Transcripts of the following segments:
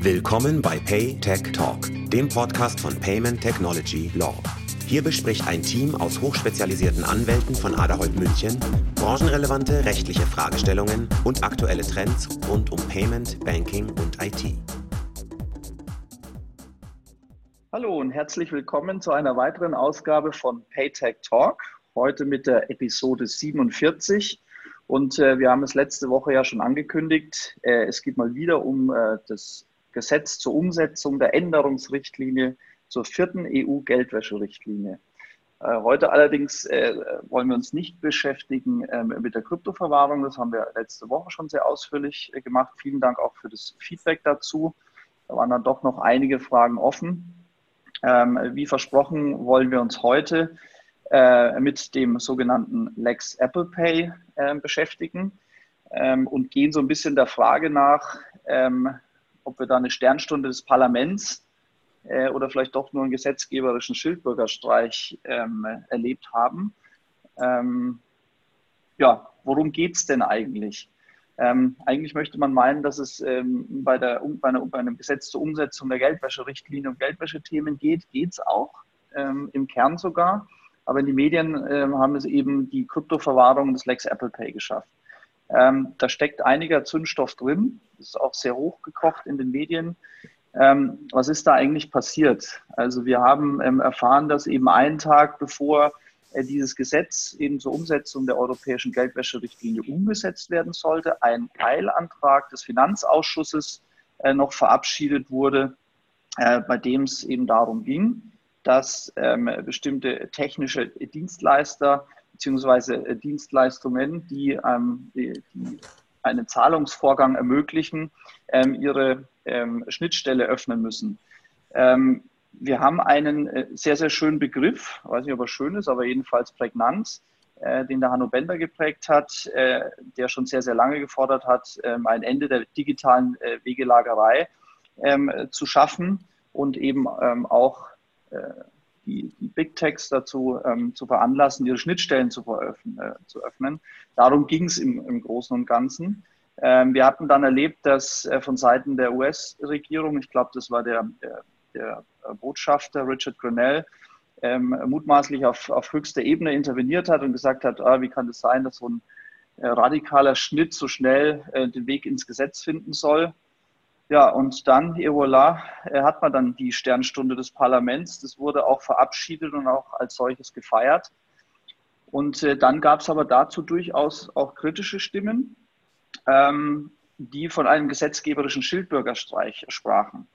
Willkommen bei Pay Tech Talk, dem Podcast von Payment Technology Law. Hier bespricht ein Team aus hochspezialisierten Anwälten von Aderholt München branchenrelevante rechtliche Fragestellungen und aktuelle Trends rund um Payment, Banking und IT. Hallo und herzlich willkommen zu einer weiteren Ausgabe von PayTech Talk. Heute mit der Episode 47. Und äh, wir haben es letzte Woche ja schon angekündigt. Äh, es geht mal wieder um äh, das Gesetz zur Umsetzung der Änderungsrichtlinie zur vierten EU-Geldwäscherichtlinie. Äh, heute allerdings äh, wollen wir uns nicht beschäftigen ähm, mit der Kryptoverwahrung. Das haben wir letzte Woche schon sehr ausführlich äh, gemacht. Vielen Dank auch für das Feedback dazu. Da waren dann doch noch einige Fragen offen. Ähm, wie versprochen wollen wir uns heute mit dem sogenannten Lex Apple Pay beschäftigen ähm, und gehen so ein bisschen der Frage nach, ob wir da eine Sternstunde des Parlaments äh, oder vielleicht doch nur einen gesetzgeberischen Schildbürgerstreich ähm, erlebt haben. Ähm, ja, worum geht es denn eigentlich? Ähm, eigentlich möchte man meinen, dass es ähm, bei, der, bei, einer, bei, einem Gesetz zur Umsetzung der Geldwäscherichtlinie um Geldwäschethemen geht. Geht es auch, ähm, im Kern sogar. Aber in die Medien ähm, haben es eben die Kryptoverwahrung des Lex Apple Pay geschafft. Ähm, da steckt einiger Zündstoff drin, ist auch sehr hochgekocht in den Medien. Ähm, was ist da eigentlich passiert? Also wir haben ähm, erfahren, dass eben einen Tag bevor äh, dieses Gesetz eben zur Umsetzung der europäischen Geldwäscherichtlinie umgesetzt werden sollte, ein Teilantrag des Finanzausschusses äh, noch verabschiedet wurde, äh, bei dem es eben darum ging, dass ähm, bestimmte technische Dienstleister beziehungsweise äh, Dienstleistungen, die, ähm, die, einen Zahlungsvorgang ermöglichen, ähm, ihre ähm, Schnittstelle öffnen müssen. Ähm, wir haben einen äh, sehr, sehr schönen Begriff, weiß nicht, ob er schön ist, aber jedenfalls prägnant, äh, den der Hanno Bender geprägt hat, äh, der schon sehr, sehr lange gefordert hat, ähm, ein Ende der digitalen äh, Wegelagerei ähm, zu schaffen und eben auch die, die Big Techs dazu ähm, zu veranlassen, ihre Schnittstellen zu, äh, zu öffnen. Darum ging es im, im, Großen und Ganzen. Ähm, wir hatten dann erlebt, dass äh, von Seiten der US-Regierung, ich glaube, das war der, der, der, Botschafter Richard Grenell, ähm, mutmaßlich auf, auf höchster Ebene interveniert hat und gesagt hat, ah, wie kann es das sein, dass so ein äh, radikaler Schnitt so schnell äh, den Weg ins Gesetz finden soll. Ja, und dann, et voilà, äh, hat man dann die Sternstunde des Parlaments. Das wurde auch verabschiedet und auch als solches gefeiert. Und äh, dann gab es aber dazu durchaus auch kritische Stimmen, ähm, die von einem gesetzgeberischen Schildbürgerstreich sprachen.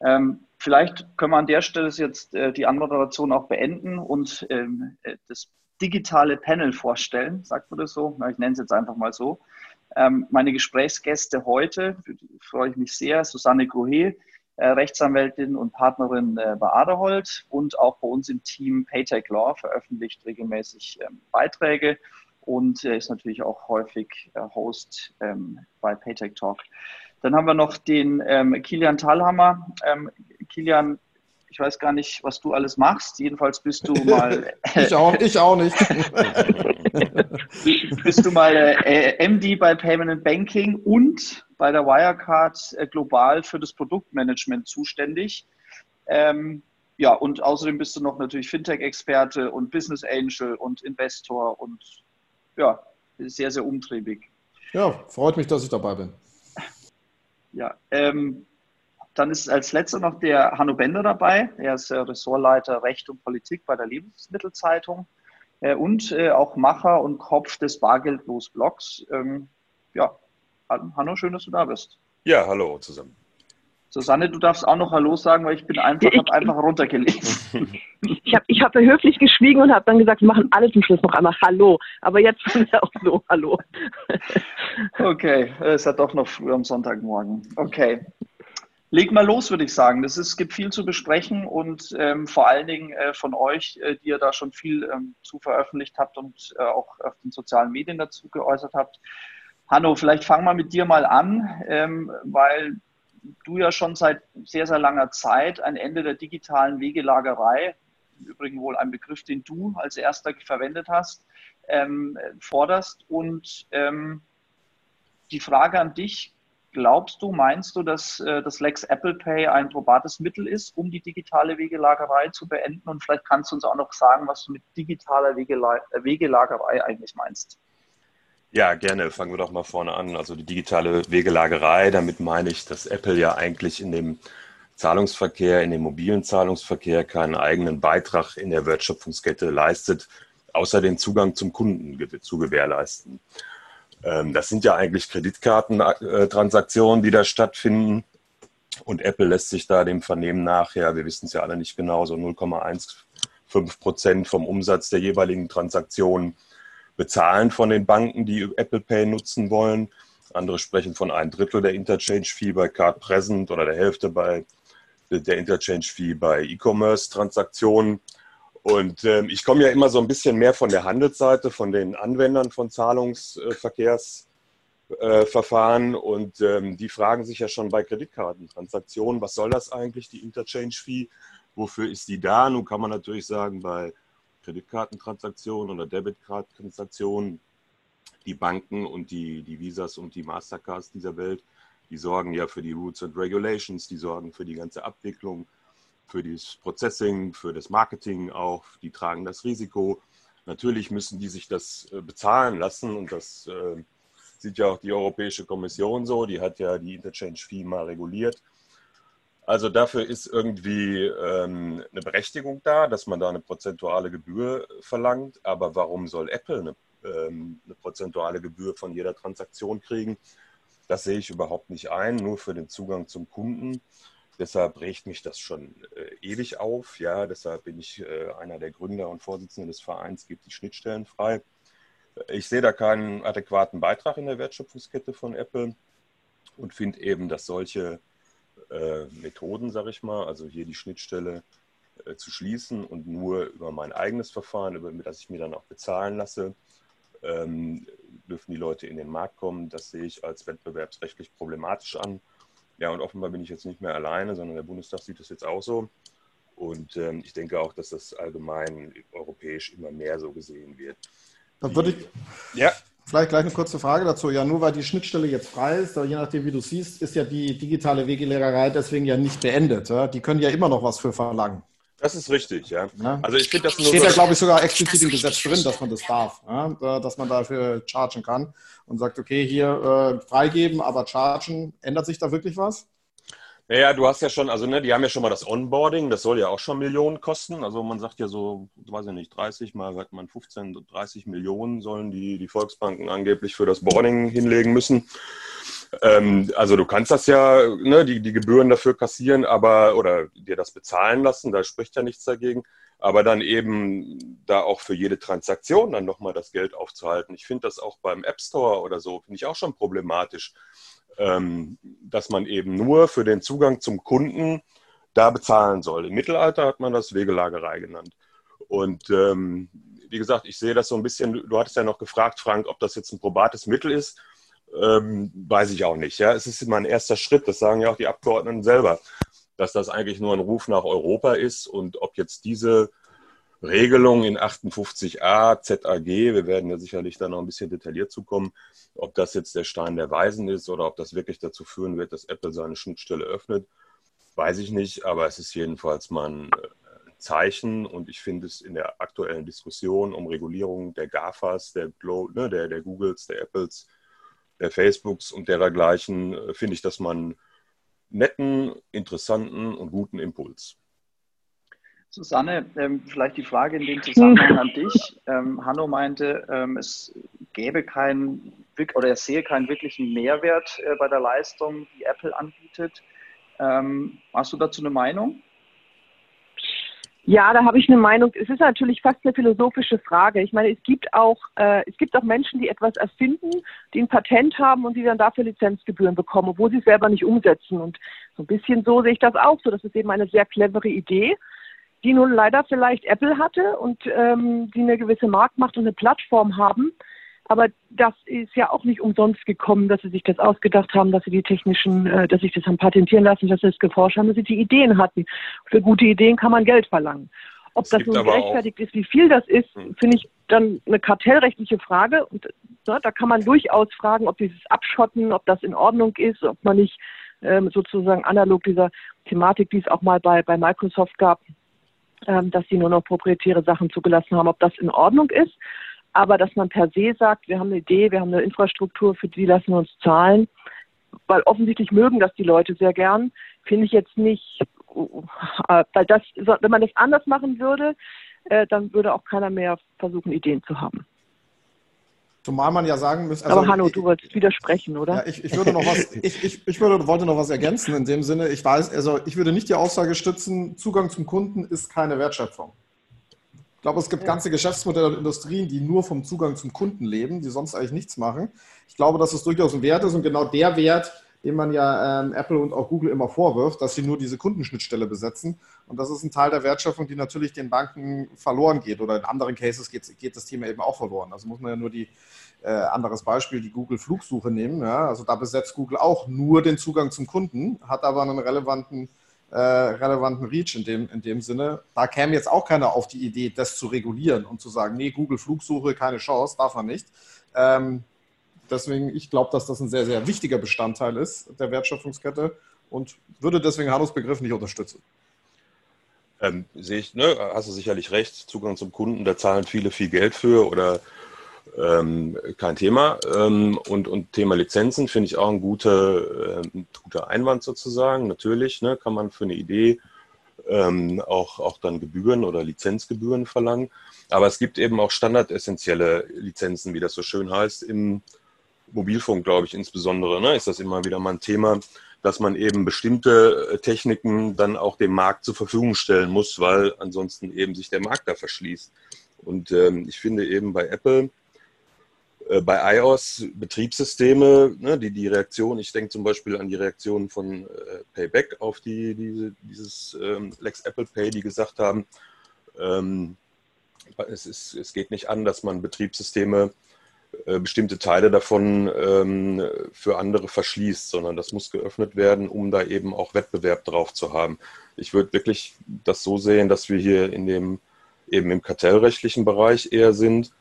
Ähm, vielleicht können wir an der Stelle jetzt äh, die Anmoderation auch beenden und ähm, äh, das digitale Panel vorstellen, sagt man das so? Ich nenne es jetzt einfach mal so. Ähm, meine Gesprächsgäste heute, freue ich mich sehr, Susanne Grohe, äh, Rechtsanwältin und Partnerin äh, bei Aderholt und auch bei uns im Team Paytech Law veröffentlicht regelmäßig ähm, Beiträge und äh, ist natürlich auch häufig Host ähm, bei Paytech Talk. Dann haben wir noch den Kilian Thalhammer. Kilian ich weiß gar nicht, was du alles machst. Jedenfalls bist du mal. ich, auch, ich auch nicht. bist du mal äh, MD bei Payment Banking und bei der Wirecard äh, global für das Produktmanagement zuständig. Ähm, ja, und außerdem bist du noch natürlich Fintech-Experte und Business Angel und Investor und ja, sehr, sehr umtriebig. Ja, freut mich, dass ich dabei bin. Ja, ähm, dann ist als letzter noch der Hanno Bender dabei. Er ist äh, Ressortleiter Recht und Politik bei der Lebensmittelzeitung äh, und äh, auch Macher und Kopf des Bargeldlos-Blogs. Ähm, ja, Hanno, schön, dass du da bist. Ja, hallo zusammen. Susanne, du darfst auch noch Hallo sagen, weil ich bin einfach, habe einfach runtergelesen. Ich habe ich hab höflich geschwiegen und habe dann gesagt, wir machen alle zum Schluss noch einmal Hallo. Aber jetzt sind wir auch so Hallo. Okay, es ist ja doch noch früh am Sonntagmorgen. Okay. Leg mal los, würde ich sagen. Es gibt viel zu besprechen und ähm, vor allen Dingen äh, von euch, äh, die ihr da schon viel ähm, zu veröffentlicht habt und äh, auch auf den sozialen Medien dazu geäußert habt. Hanno, vielleicht fangen wir mit dir mal an, ähm, weil du ja schon seit sehr, sehr langer Zeit ein Ende der digitalen Wegelagerei, im Übrigen wohl ein Begriff, den du als erster verwendet hast, ähm, forderst. Und ähm, die Frage an dich, glaubst du, meinst du, dass äh, das Lex Apple Pay ein probates Mittel ist, um die digitale Wegelagerei zu beenden? Und vielleicht kannst du uns auch noch sagen, was du mit digitaler Wegela Wegelagerei eigentlich meinst. Ja, gerne. Fangen wir doch mal vorne an. Also die digitale Wegelagerei, damit meine ich, dass Apple ja eigentlich in dem Zahlungsverkehr, in dem mobilen Zahlungsverkehr keinen eigenen Beitrag in der Wertschöpfungskette leistet, außer den Zugang zum Kunden zu gewährleisten. Ähm, das sind ja eigentlich Kreditkartentransaktionen, die da stattfinden. Und Apple lässt sich da dem Vernehmen nach, ja, wir wissen es ja alle nicht genau, so 0,15 Prozent vom Umsatz der jeweiligen Transaktionen bezahlen von den Banken, die Apple Pay nutzen wollen. Andere sprechen von einem Drittel der Interchange-Fee bei Card Present oder der Hälfte bei der Interchange-Fee bei E-Commerce-Transaktionen. Und ähm, ich komme ja immer so ein bisschen mehr von der Handelsseite, von den Anwendern von Zahlungsverkehrsverfahren. Äh, und ähm, die fragen sich ja schon bei Kreditkartentransaktionen, was soll das eigentlich, die Interchange-Fee? Wofür ist die da? Nun kann man natürlich sagen, bei Kreditkartentransaktionen oder Debitcard-Transaktionen, die Banken und die, die Visas und die Mastercards dieser Welt, die sorgen ja für die Rules and Regulations, die sorgen für die ganze Abwicklung für das Processing, für das Marketing auch, die tragen das Risiko. Natürlich müssen die sich das äh, bezahlen lassen und das äh, sieht ja auch die Europäische Kommission so, die hat ja die Interchange-Fee mal reguliert. Also dafür ist irgendwie ähm, eine Berechtigung da, dass man da eine prozentuale Gebühr verlangt. Aber warum soll Apple eine, ähm, eine prozentuale Gebühr von jeder Transaktion kriegen? Das sehe ich überhaupt nicht ein, nur für den Zugang zum Kunden. Deshalb regt mich das schon äh, ewig auf. Ja, deshalb bin ich äh, einer der Gründer und Vorsitzenden des Vereins, gibt die Schnittstellen frei. Ich sehe da keinen adäquaten Beitrag in der Wertschöpfungskette von Apple und finde eben, dass solche äh, Methoden, sage ich mal, also hier die Schnittstelle äh, zu schließen und nur über mein eigenes Verfahren, über das ich mir dann auch bezahlen lasse, ähm, dürfen die Leute in den Markt kommen. Das sehe ich als wettbewerbsrechtlich problematisch an. Ja, und offenbar bin ich jetzt nicht mehr alleine, sondern der Bundestag sieht das jetzt auch so. Und ähm, ich denke auch, dass das allgemein europäisch immer mehr so gesehen wird. Dann würde ich ja. vielleicht gleich eine kurze Frage dazu. Ja, nur weil die Schnittstelle jetzt frei ist, je nachdem, wie du siehst, ist ja die digitale Wegelehrerei deswegen ja nicht beendet. Ja? Die können ja immer noch was für verlangen. Das ist richtig, ja. ja. Also ich finde das nur steht ja, glaube ich, sogar explizit im Gesetz drin, dass man das darf, ja? dass man dafür chargen kann und sagt, okay, hier äh, freigeben, aber chargen. Ändert sich da wirklich was? Naja, du hast ja schon, also ne, die haben ja schon mal das Onboarding, das soll ja auch schon Millionen kosten. Also man sagt ja so, weiß ich nicht, 30 mal, hat man 15, 30 Millionen sollen die, die Volksbanken angeblich für das Boarding hinlegen müssen. Ähm, also du kannst das ja, ne, die, die Gebühren dafür kassieren, aber oder dir das bezahlen lassen, da spricht ja nichts dagegen. Aber dann eben da auch für jede Transaktion dann nochmal das Geld aufzuhalten. Ich finde das auch beim App Store oder so, finde ich auch schon problematisch, ähm, dass man eben nur für den Zugang zum Kunden da bezahlen soll. Im Mittelalter hat man das Wegelagerei genannt. Und ähm, wie gesagt, ich sehe das so ein bisschen, du hattest ja noch gefragt, Frank, ob das jetzt ein probates Mittel ist ähm, weiß ich auch nicht. Ja, es ist immer ein erster Schritt. Das sagen ja auch die Abgeordneten selber, dass das eigentlich nur ein Ruf nach Europa ist und ob jetzt diese Regelung in 58a ZAG, wir werden ja sicherlich da noch ein bisschen detailliert zukommen, ob das jetzt der Stein der Weisen ist oder ob das wirklich dazu führen wird, dass Apple seine Schnittstelle öffnet, weiß ich nicht, aber es ist jedenfalls mal ein äh, Zeichen und ich finde es in der aktuellen Diskussion um Regulierung der GAFAs, der, ne, der, der Googles, der Apples, der Facebooks und dergleichen äh, finde ich, dass man netten, interessanten und guten Impuls. Susanne, ähm, vielleicht die Frage in dem Zusammenhang an dich. Ähm, Hanno meinte, ähm, es gäbe keinen oder er sehe keinen wirklichen Mehrwert äh, bei der Leistung, die Apple anbietet. Hast du dazu eine Meinung? Ja, da habe ich eine Meinung. Es ist natürlich fast eine philosophische Frage. Ich meine, es gibt auch, äh, es gibt auch Menschen, die etwas erfinden, die ein Patent haben und die dann dafür Lizenzgebühren bekommen, obwohl sie es selber nicht umsetzen. Und so ein bisschen so sehe ich das auch so. Das ist eben eine sehr clevere Idee, die nun leider vielleicht Apple hatte und ähm, die eine gewisse Marktmacht und eine Plattform haben. Aber das ist ja auch nicht umsonst gekommen, dass sie sich das ausgedacht haben, dass sie die technischen, äh, dass sich das haben patentieren lassen, dass sie es geforscht haben, dass sie die Ideen hatten. Für gute Ideen kann man Geld verlangen. Ob es das nun gerechtfertigt ist, wie viel das ist, hm. finde ich dann eine kartellrechtliche Frage. Und Ne? Da kann man durchaus fragen, ob dieses Abschotten, ob das in Ordnung ist, ob man nicht ähm, sozusagen analog dieser Thematik, die es auch mal bei, bei Microsoft gab, ähm, dass sie nur noch proprietäre Sachen zugelassen haben, ob das in Ordnung ist. Aber dass man per se sagt, wir haben eine Idee, wir haben eine Infrastruktur, für die lassen wir uns zahlen, weil offensichtlich mögen das die Leute sehr gern, finde ich jetzt nicht, äh, weil das, wenn man das anders machen würde, äh, dann würde auch keiner mehr versuchen, Ideen zu haben. Zumal man ja sagen müsste. Also Aber Hanno, du wolltest widersprechen, oder? Ja, ich, ich, würde noch was, ich, ich, ich würde, wollte noch was ergänzen in dem Sinne. Ich weiß, also ich würde nicht die Aussage stützen, Zugang zum Kunden ist keine Wertschöpfung. Ich glaube, es gibt ja. ganze Geschäftsmodelle und Industrien, die nur vom Zugang zum Kunden leben, die sonst eigentlich nichts machen. Ich glaube, dass es durchaus ein Wert ist und genau der Wert, den man ja ähm, Apple und auch Google immer vorwirft, dass sie nur diese Kundenschnittstelle besetzen. Und das ist ein Teil der Wertschöpfung, die natürlich den Banken verloren geht. Oder in anderen Cases geht, geht das Thema eben auch verloren. Also muss man ja nur die äh, anderes Beispiel, die Google Flugsuche nehmen. Ja? Also da besetzt Google auch nur den Zugang zum Kunden, hat aber einen relevanten, äh, relevanten Reach in dem, in dem Sinne. Da käme jetzt auch keiner auf die Idee, das zu regulieren und zu sagen, nee, Google Flugsuche, keine Chance, darf man nicht. Ähm, deswegen, ich glaube, dass das ein sehr, sehr wichtiger Bestandteil ist der Wertschöpfungskette und würde deswegen Hannos Begriff nicht unterstützen. Ähm, sehe ich, ne, hast du sicherlich recht, Zugang zum Kunden, da zahlen viele viel Geld für oder ähm, kein Thema. Ähm, und, und Thema Lizenzen finde ich auch ein guter, äh, guter Einwand sozusagen. Natürlich ne, kann man für eine Idee ähm, auch, auch dann Gebühren oder Lizenzgebühren verlangen. Aber es gibt eben auch standardessentielle Lizenzen, wie das so schön heißt, im Mobilfunk, glaube ich, insbesondere. Ne, ist das immer wieder mal ein Thema, dass man eben bestimmte äh, Techniken dann auch dem Markt zur Verfügung stellen muss, weil ansonsten eben sich der Markt da verschließt. Und ähm, ich finde eben bei Apple äh, bei iOS Betriebssysteme, ne, die, die Reaktion, ich denke zum Beispiel an die Reaktion von äh, Payback auf die, diese, dieses ähm, Lex Apple Pay, die gesagt haben, ähm, es, ist, es geht nicht an, dass man Betriebssysteme, äh, bestimmte Teile davon ähm, für andere verschließt, sondern das muss geöffnet werden, um da eben auch Wettbewerb drauf zu haben. Ich würde wirklich das so sehen, dass wir hier in dem eben im kartellrechtlichen Bereich eher sind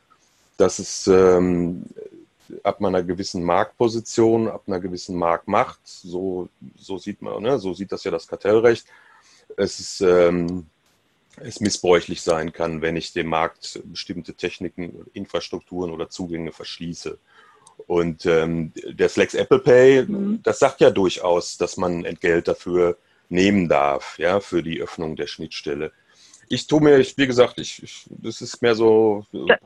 dass es ähm, ab einer gewissen Marktposition, ab einer gewissen Marktmacht, so, so sieht man, ne, so sieht das ja das Kartellrecht, es ist, ähm, es missbräuchlich sein kann, wenn ich dem Markt bestimmte Techniken, Infrastrukturen oder Zugänge verschließe. Und ähm, der Flex Apple Pay, mhm. das sagt ja durchaus, dass man Entgelt dafür nehmen darf, ja, für die Öffnung der Schnittstelle ich tue mir, ich, wie gesagt, ich, ich, das ist mehr so. Da,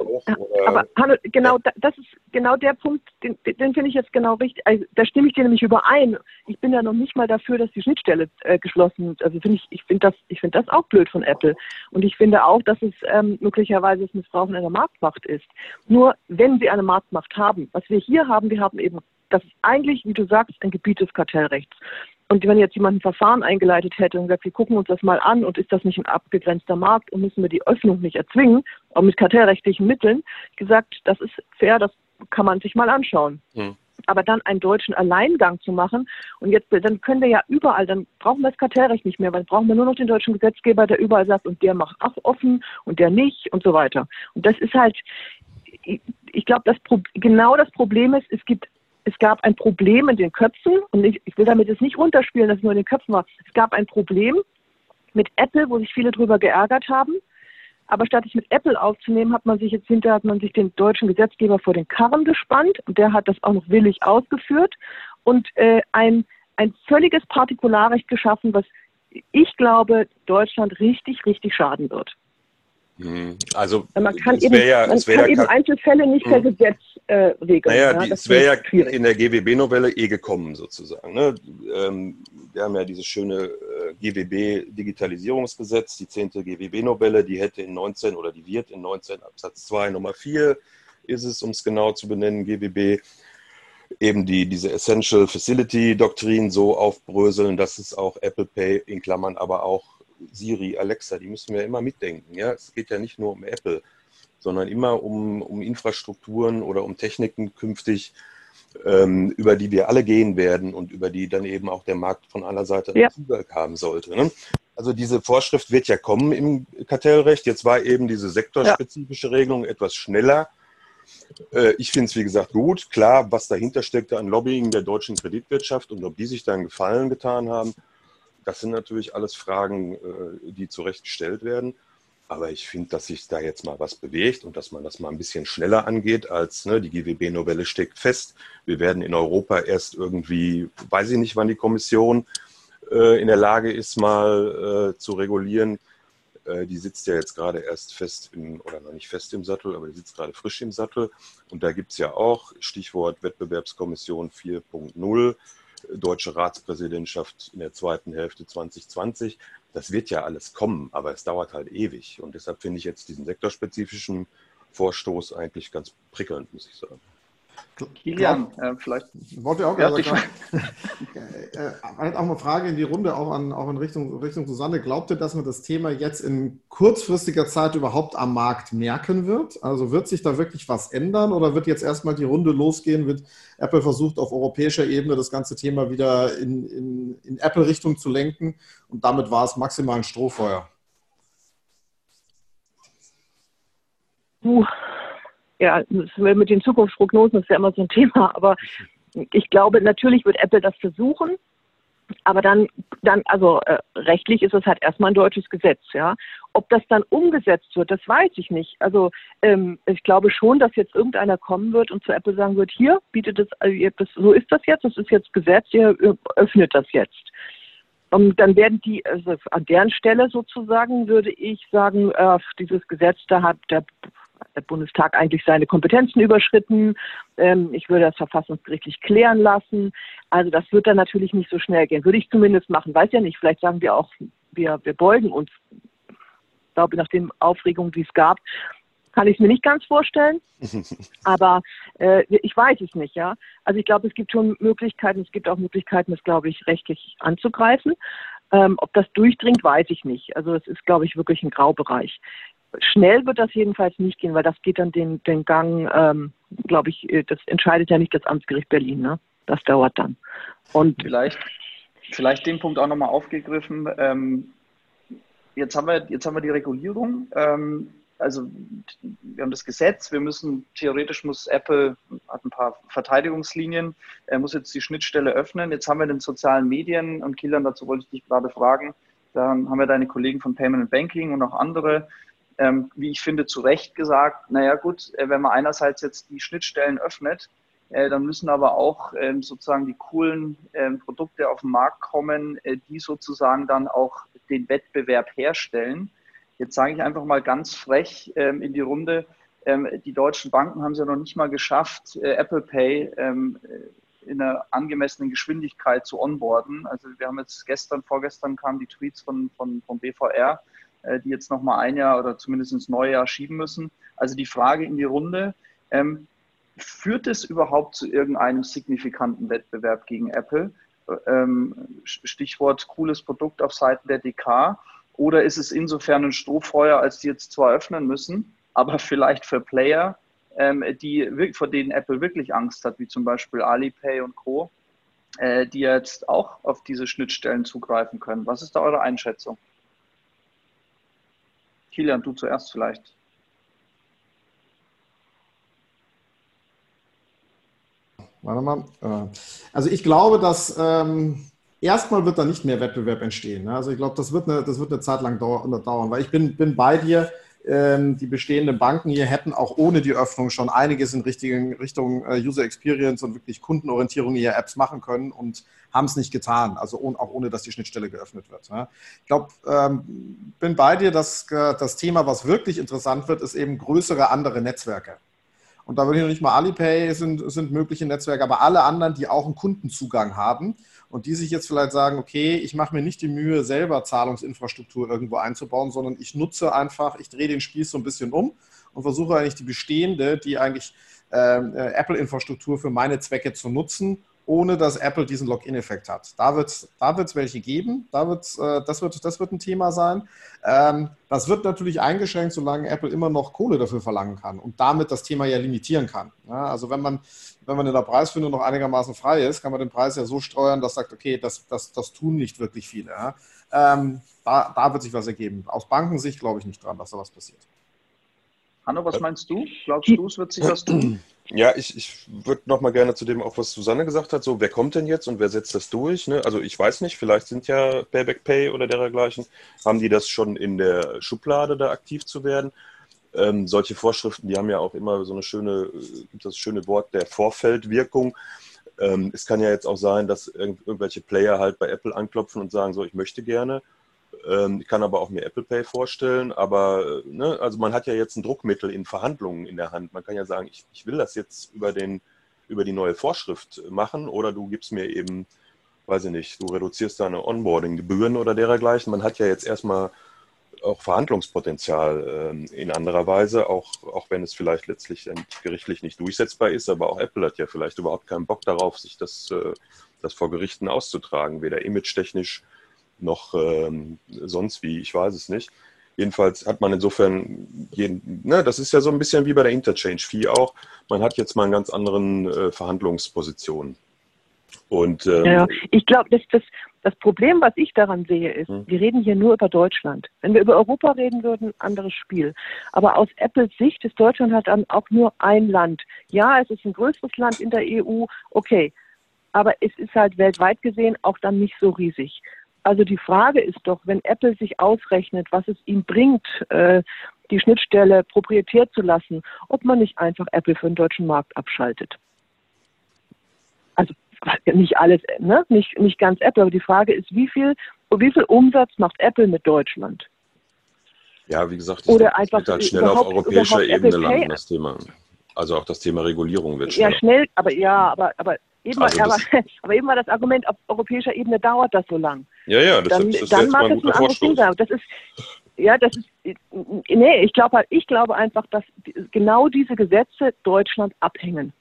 aber Hanno, genau, ja. das ist genau der Punkt, den, den finde ich jetzt genau richtig. Also, da stimme ich dir nämlich überein. Ich bin ja noch nicht mal dafür, dass die Schnittstelle äh, geschlossen wird. Also finde ich, ich finde das, ich finde das auch blöd von Apple. Und ich finde auch, dass es ähm, möglicherweise das Missbrauchen einer Marktmacht ist. Nur wenn sie eine Marktmacht haben, was wir hier haben, wir haben eben das ist eigentlich, wie du sagst, ein Gebiet des Kartellrechts. Und wenn jetzt jemand ein Verfahren eingeleitet hätte und gesagt, wir gucken uns das mal an und ist das nicht ein abgegrenzter Markt und müssen wir die Öffnung nicht erzwingen, auch mit kartellrechtlichen Mitteln, gesagt, das ist fair, das kann man sich mal anschauen. Hm. Aber dann einen deutschen Alleingang zu machen und jetzt, dann können wir ja überall, dann brauchen wir das Kartellrecht nicht mehr, weil dann brauchen wir nur noch den deutschen Gesetzgeber, der überall sagt, und der macht auch offen und der nicht und so weiter. Und das ist halt, ich glaube, das, genau das Problem ist, es gibt es gab ein Problem in den Köpfen und ich, ich will damit jetzt nicht runterspielen, dass es nur in den Köpfen war. Es gab ein Problem mit Apple, wo sich viele darüber geärgert haben. Aber statt es mit Apple aufzunehmen, hat man sich jetzt hinterher hat man sich den deutschen Gesetzgeber vor den Karren gespannt und der hat das auch noch willig ausgeführt und äh, ein, ein völliges Partikularrecht geschaffen, was ich glaube, Deutschland richtig, richtig schaden wird. Hm, also man kann eben, ja, man kann ja eben Einzelfälle nicht per hm. Gesetz äh, regeln. Naja, ja, die, es wäre ja schwierig. in der GWB-Novelle eh gekommen sozusagen. Ne? Ähm, wir haben ja dieses schöne äh, GWB-Digitalisierungsgesetz, die 10. GWB-Novelle, die hätte in 19 oder die wird in 19 Absatz 2 Nummer 4 ist es, um es genau zu benennen, GWB, eben die, diese Essential Facility Doktrin so aufbröseln, dass es auch Apple Pay in Klammern aber auch Siri, Alexa, die müssen wir immer mitdenken. Ja? Es geht ja nicht nur um Apple, sondern immer um, um Infrastrukturen oder um Techniken künftig, ähm, über die wir alle gehen werden und über die dann eben auch der Markt von aller Seite ja. Zugang haben sollte. Ne? Also diese Vorschrift wird ja kommen im Kartellrecht. Jetzt war eben diese sektorspezifische Regelung etwas schneller Äh, ich finde es, wie gesagt, gut. Klar, was dahinter steckte an Lobbying der deutschen Kreditwirtschaft und ob die sich da einen Gefallen getan haben, das sind natürlich alles Fragen, äh, die zu Recht gestellt werden. Aber ich finde, dass sich da jetzt mal was bewegt und dass man das mal ein bisschen schneller angeht als ne, die GWB-Novelle steckt fest. Wir werden in Europa erst irgendwie, weiß ich nicht, wann die Kommission äh, in der Lage ist, mal äh, zu regulieren. Äh, die sitzt ja jetzt gerade erst fest im, oder noch nicht fest im Sattel, aber die sitzt gerade frisch im Sattel. Und da gibt es ja auch Stichwort Wettbewerbskommission 4.0 deutsche Ratspräsidentschaft in der zweiten Hälfte 2020. Das wird ja alles kommen, aber es dauert halt ewig. Und deshalb finde ich jetzt diesen sektorspezifischen Vorstoß eigentlich ganz prickelnd, muss ich sagen. Kilian, äh, vielleicht. Wollte auch ja, gerade äh, äh, auch eine Frage in die Runde, auch, an, auch in Richtung, Richtung Susanne. Glaubt ihr, dass man das Thema jetzt in kurzfristiger Zeit überhaupt am Markt merken wird? Also wird sich da wirklich was ändern oder wird jetzt erstmal die Runde losgehen? Wird Apple versucht, auf europäischer Ebene das ganze Thema wieder in, in, in Apple-Richtung zu lenken und damit war es maximal ein Strohfeuer? Uh, ja, mit den Zukunftsprognosen ist ja immer so ein Thema, aber ich glaube, natürlich wird Apple das versuchen. Aber dann, dann also äh, rechtlich ist es halt erstmal ein deutsches Gesetz, ja. Ob das dann umgesetzt wird, das weiß ich nicht. Also ähm, ich glaube schon, dass jetzt irgendeiner kommen wird und zu Apple sagen wird, hier bietet es, also das so ist das jetzt, das ist jetzt Gesetz, ihr öffnet das jetzt. Und dann werden die, also an deren Stelle sozusagen würde ich sagen, äh, dieses Gesetz, da hat der der Bundestag eigentlich seine Kompetenzen überschritten. Ähm, ich würde das verfassungsgerichtlich klären lassen. Also das wird dann natürlich nicht so schnell gehen. Würde ich zumindest machen. Weiß ja nicht. Vielleicht sagen wir auch, wir, wir beugen uns. Ich glaube, nach den Aufregungen, die es gab, kann ich es mir nicht ganz vorstellen. Aber äh, ich weiß es nicht, ja. Also ich glaube, es gibt schon Möglichkeiten, es gibt auch Möglichkeiten, das, glaube ich, rechtlich anzugreifen. Ähm, ob das durchdringt, weiß ich nicht. Also es ist, glaube ich, wirklich ein Graubereich. Schnell wird das jedenfalls nicht gehen, weil das geht dann den, den Gang, ähm, glaube ich, äh, das entscheidet ja nicht das Amtsgericht Berlin, ne? Das dauert dann. Und vielleicht, vielleicht den Punkt auch nochmal aufgegriffen. Ähm, jetzt, haben wir, jetzt haben wir die Regulierung. Ähm, also wir haben das Gesetz, wir müssen, theoretisch muss Apple, hat ein paar Verteidigungslinien, er muss jetzt die Schnittstelle öffnen. Jetzt haben wir den sozialen Medien und Kilian, dazu wollte ich dich gerade fragen, dann haben wir deine Kollegen von Payment and Banking und auch andere ähm, wie ich finde, zu Recht gesagt, naja gut, äh, wenn man einerseits jetzt die Schnittstellen öffnet, äh, dann müssen aber auch ähm, sozusagen die coolen ähm, Produkte auf den Markt kommen, äh, die sozusagen dann auch den Wettbewerb herstellen. Jetzt sage ich einfach mal ganz frech ähm, in die Runde, ähm, die deutschen Banken haben es ja noch nicht mal geschafft, äh, Apple Pay ähm, in einer angemessenen Geschwindigkeit zu onboarden. Also wir haben jetzt gestern, vorgestern kamen die Tweets von, von, von BVR, äh, die jetzt nochmal ein Jahr oder zumindest ins neue Jahr schieben müssen. Also die Frage in die Runde, ähm, führt es überhaupt zu irgendeinem signifikanten Wettbewerb gegen Apple? Ähm, Stichwort cooles Produkt auf Seiten der DK. Oder ist es insofern ein Strohfeuer, als die jetzt zwar öffnen müssen, aber vielleicht für Player, ähm, die, vor denen Apple wirklich Angst hat, wie zum Beispiel Alipay und Co., äh, die jetzt auch auf diese Schnittstellen zugreifen können. Was ist da eure Einschätzung? Kilian, du zuerst vielleicht. Warte mal. Äh, also ich glaube, dass ähm, erstmal wird da nicht mehr Wettbewerb entstehen. Ne? Also ich glaube, das wird eine, das wird eine Zeit lang dauern, weil ich bin, bin bei dir. Ähm, die bestehenden Banken hier hätten auch ohne die Öffnung schon einiges in Richtung äh, User Experience und wirklich Kundenorientierung ihrer Apps machen können und haben es nicht getan, also auch ohne, dass die Schnittstelle geöffnet wird. Ich glaube, ähm, bin bei dir, dass äh, das Thema, was wirklich interessant wird, ist eben größere andere Netzwerke. Und da würde ich noch nicht mal Alipay sind, sind mögliche Netzwerke, aber alle anderen, die auch einen Kundenzugang haben und die sich jetzt vielleicht sagen, okay, ich mache mir nicht die Mühe, selber Zahlungsinfrastruktur irgendwo einzubauen, sondern ich nutze einfach, ich drehe den Spieß so ein bisschen um und versuche eigentlich die bestehende, die eigentlich ähm, äh, Apple-Infrastruktur für meine Zwecke zu nutzen ohne dass Apple diesen Login-Effekt hat. Da wird es da wird's welche geben, da wird's, äh, das, wird, das wird ein Thema sein. Ähm, das wird natürlich eingeschränkt, solange Apple immer noch Kohle dafür verlangen kann und damit das Thema ja limitieren kann. Ja, also wenn man, wenn man in der Preisfindung noch einigermaßen frei ist, kann man den Preis ja so steuern, dass sagt, okay, das, das, das tun nicht wirklich viele. Ja. Ähm, da, da wird sich was ergeben. Aus Bankensicht glaube ich nicht dran, dass da was passiert. Hanno, was meinst du? Glaubst du, es wird sich was tun? Ja, ich, ich würde noch mal gerne zu dem auch, was Susanne gesagt hat, so wer kommt denn jetzt und wer setzt das durch? Ne? Also ich weiß nicht, vielleicht sind ja Payback Pay oder dergleichen, haben die das schon in der Schublade, da aktiv zu werden. Ähm, solche Vorschriften, die haben ja auch immer so eine schöne, gibt das schöne Wort der Vorfeldwirkung. Ähm, es kann ja jetzt auch sein, dass irgend, irgendwelche Player halt bei Apple anklopfen und sagen, so, ich möchte gerne. Ähm, ich kann aber auch mir Apple Pay vorstellen. Aber, äh, ne, also man hat ja jetzt ein Druckmittel in Verhandlungen in der Hand. Man kann ja sagen, ich, ich will das jetzt über, den, über die neue Vorschrift machen oder du gibst mir eben, weiß ich nicht, du reduzierst deine Onboarding-Gebühren oder dergleichen. Man hat ja jetzt erstmal auch Verhandlungspotenzial äh, in anderer Weise, auch, auch wenn es vielleicht letztlich gerichtlich nicht durchsetzbar ist, aber auch Apple hat ja vielleicht überhaupt keinen Bock darauf, sich das, äh, das vor Gerichten auszutragen, weder image-technisch noch ähm, sonst wie, ich weiß es nicht. Jedenfalls hat man insofern, jeden, ne, das ist ja so ein bisschen wie bei der Interchange-Fee auch, man hat jetzt mal einen ganz anderen äh, Verhandlungspositionen. Und, ähm, ja, ich glaube, das, das, das Problem, was ich daran sehe, ist, hm. wir reden hier nur über Deutschland. Wenn wir über Europa reden würden, anderes Spiel. Aber aus Apples Sicht ist Deutschland halt dann auch nur ein Land. Ja, es ist ein größeres Land in der EU, okay. Aber es ist halt weltweit gesehen auch dann nicht so riesig. Also die Frage ist doch, wenn Apple sich ausrechnet, was es ihm bringt, äh, die Schnittstelle proprietär zu lassen, ob man nicht einfach Apple für den deutschen Markt abschaltet. Also nicht alles, ne? nicht, nicht ganz Apple, aber die Frage ist, wie viel, wie viel Umsatz macht Apple mit Deutschland? Ja, wie gesagt, das Oder einfach halt schnell auf europäischer Ebene landen, das Thema. Also auch das Thema Regulierung wird schnell. Ja, schnell, aber ja, aber, aber Eben, also aber, aber, eben war das Argument, auf europäischer Ebene dauert das so lang. Ja, ja, das, dann, das dann mag es ein anderes Ding sein. Das ist, ja, das ist, nee, ich glaube halt, ich glaube einfach, dass genau diese Gesetze Deutschland abhängen.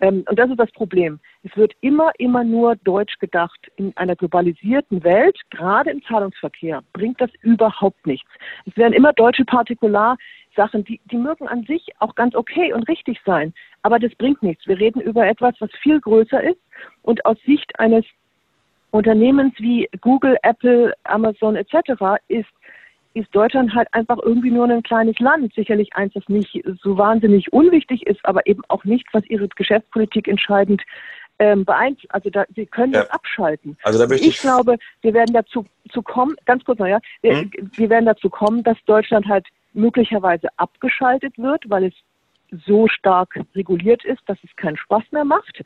Ähm, und das ist das Problem. Es wird immer, immer nur deutsch gedacht. In einer globalisierten Welt, gerade im Zahlungsverkehr, bringt das überhaupt nichts. Es werden immer deutsche Partikularsachen, die, die mögen an sich auch ganz okay und richtig sein. Aber das bringt nichts. Wir reden über etwas, was viel größer ist und aus Sicht eines Unternehmens wie Google, Apple, Amazon etc. ist ist Deutschland halt einfach irgendwie nur ein kleines Land. Sicherlich eins, das nicht so wahnsinnig unwichtig ist, aber eben auch nicht, was ihre Geschäftspolitik entscheidend ähm, beeinflusst. Also da, sie können ja. das abschalten. Also da möchte ich, ich glaube, wir werden dazu zu kommen, ganz kurz noch, ja, wir, hm? wir werden dazu kommen, dass Deutschland halt möglicherweise abgeschaltet wird, weil es so stark reguliert ist, dass es keinen Spaß mehr macht.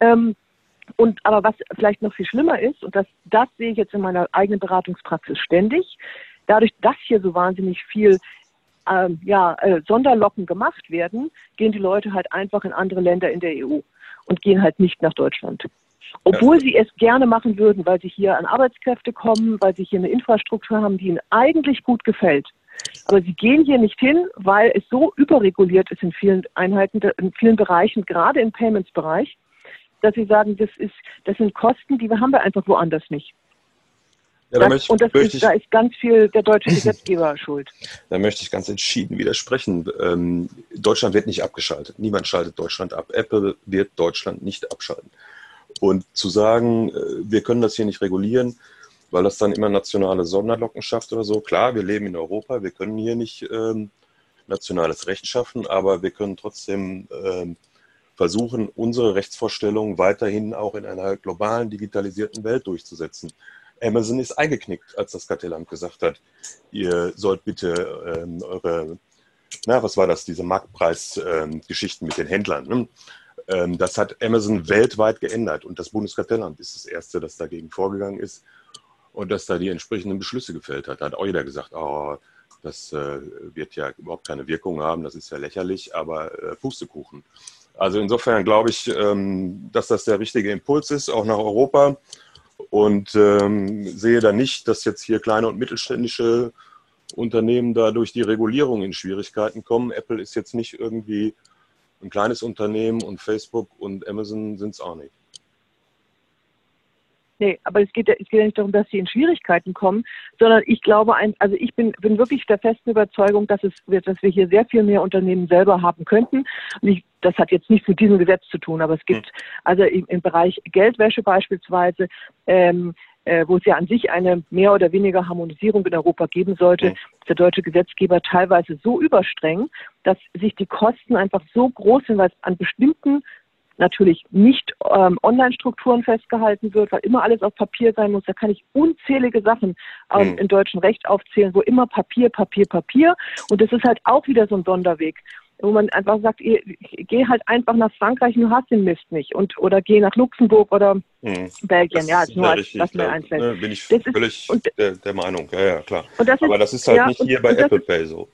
Ähm, und aber was vielleicht noch viel schlimmer ist, und das, das sehe ich jetzt in meiner eigenen Beratungspraxis ständig, dadurch, dass hier so wahnsinnig viel ähm, ja, äh, Sonderlocken gemacht werden, gehen die Leute halt einfach in andere Länder in der EU und gehen halt nicht nach Deutschland. Obwohl sie es gerne machen würden, weil sie hier an Arbeitskräfte kommen, weil sie hier eine Infrastruktur haben, die ihnen eigentlich gut gefällt. Aber sie gehen hier nicht hin, weil es so überreguliert ist in vielen Einheiten, in vielen Bereichen, gerade im Payments-Bereich, dass sie sagen, das, ist, das sind Kosten, die haben wir einfach woanders nicht. Ja, da das, und das ist, ich, da ist ganz viel der deutsche Gesetzgeber schuld. Da möchte ich ganz entschieden widersprechen. Ähm, Deutschland wird nicht abgeschaltet. Niemand schaltet Deutschland ab. Apple wird Deutschland nicht abschalten. Und zu sagen, äh, wir können das hier nicht regulieren, weil das dann immer nationale Sonderlocken schafft oder so. Klar, wir leben in Europa, wir können hier nicht ähm, nationales Recht schaffen, aber wir können trotzdem ähm, versuchen, unsere Rechtsvorstellungen weiterhin auch in einer globalen digitalisierten Welt durchzusetzen. Amazon ist eingeknickt, als das Kartellamt gesagt hat, ihr sollt bitte ähm, eure, na, was war das, diese Marktpreisgeschichten ähm, mit den Händlern. Ne? Ähm, das hat Amazon weltweit geändert und das Bundeskartellamt ist das erste, das dagegen vorgegangen ist und das da die entsprechenden Beschlüsse gefällt hat. Da hat auch jeder gesagt, oh, das äh, wird ja überhaupt keine Wirkung haben, das ist ja lächerlich, aber äh, Pustekuchen. Also insofern glaube ich, ähm, dass das der richtige Impuls ist, auch nach Europa und ähm, sehe da nicht, dass jetzt hier kleine und mittelständische Unternehmen da durch die Regulierung in Schwierigkeiten kommen. Apple ist jetzt nicht irgendwie ein kleines Unternehmen und Facebook und Amazon sind es auch nicht. Nee, aber es geht, ja, es geht ja nicht darum, dass sie in Schwierigkeiten kommen, sondern ich glaube, ein, also ich bin, bin wirklich der festen Überzeugung, dass, es, dass wir hier sehr viel mehr Unternehmen selber haben könnten. Und ich, das hat jetzt nichts mit diesem Gesetz zu tun, aber es gibt hm. also im, im Bereich Geldwäsche beispielsweise ähm, äh, wo es ja an sich eine mehr oder weniger Harmonisierung in Europa geben sollte, ist der deutsche Gesetzgeber teilweise so überstreng, dass sich die Kosten einfach so groß sind, weil es an bestimmten natürlich nicht ähm, Online-Strukturen festgehalten wird, weil immer alles auf Papier sein muss. Da kann ich unzählige Sachen ähm, mhm. im deutschen Recht aufzählen, wo immer Papier, Papier, Papier. Und das ist halt auch wieder so ein Sonderweg wo man einfach sagt, geh halt einfach nach Frankreich und du hast den Mist nicht. Und, oder geh nach Luxemburg oder hm. Belgien. Das ja, ist nur als, mir einfällt. Ne, bin ich das völlig ist, und, der, der, Meinung. Ja, ja, klar. Aber das ist halt ja, nicht hier bei Apple Pay so.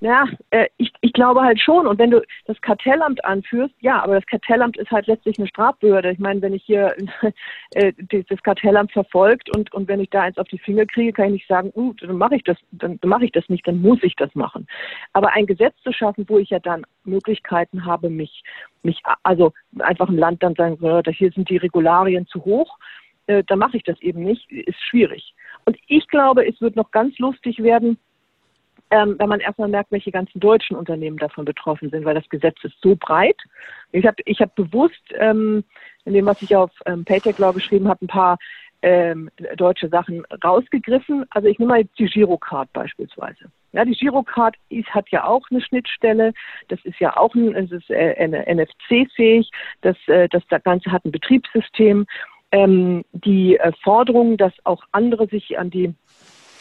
Ja, äh, ich, ich glaube halt schon. Und wenn du das Kartellamt anführst, ja, aber das Kartellamt ist halt letztlich eine Strafbehörde. Ich meine, wenn ich hier äh, das Kartellamt verfolgt und, und wenn ich da eins auf die Finger kriege, kann ich nicht sagen, uh, dann mache ich das, dann mache ich das nicht, dann muss ich das machen. Aber ein Gesetz zu schaffen, wo ich ja dann Möglichkeiten habe, mich, mich also einfach ein Land dann sagen, so, hier sind die Regularien zu hoch, äh, dann mache ich das eben nicht, ist schwierig. Und ich glaube, es wird noch ganz lustig werden, ähm, wenn man erstmal merkt, welche ganzen deutschen Unternehmen davon betroffen sind, weil das Gesetz ist so breit. Ich habe ich hab bewusst, ähm, in dem, was ich auf ähm, Paytech Law geschrieben habe, ein paar ähm, deutsche Sachen rausgegriffen. Also ich nehme mal die Girocard beispielsweise. Ja, die Girocard ist, hat ja auch eine Schnittstelle. Das ist ja auch ein, es ist äh, NFC-fähig. Das, äh, das Ganze hat ein Betriebssystem. Ähm, die äh, Forderung, dass auch andere sich an die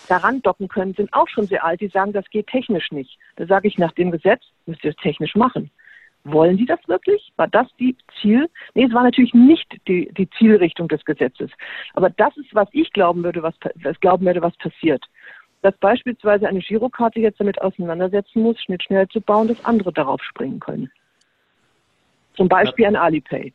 daran docken können, sind auch schon sehr alt. Die sagen, das geht technisch nicht. Da sage ich, nach dem Gesetz müsst ihr es technisch machen. Wollen Sie das wirklich? War das die Ziel? Nee, es war natürlich nicht die, die Zielrichtung des Gesetzes. Aber das ist, was ich glauben würde, was, was glauben würde, was passiert. Dass beispielsweise eine Girokarte jetzt damit auseinandersetzen muss, schnittschnell zu bauen, dass andere darauf springen können. Zum Beispiel ein Alipay.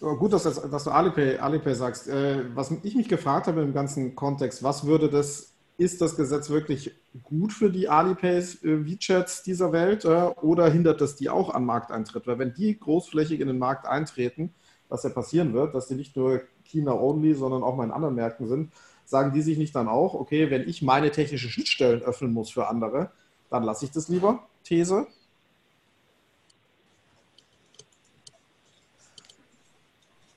Gut, dass, dass du Alipay, Alipay sagst. Äh, was ich mich gefragt habe im ganzen Kontext, was würde das, ist das Gesetz wirklich gut für die Alipays, äh, WeChats dieser Welt äh, oder hindert das die auch an Markteintritt? Weil wenn die großflächig in den Markt eintreten, was ja passieren wird, dass die nicht nur China-only, sondern auch mal in anderen Märkten sind, sagen die sich nicht dann auch, okay, wenn ich meine technischen Schnittstellen öffnen muss für andere, dann lasse ich das lieber, These.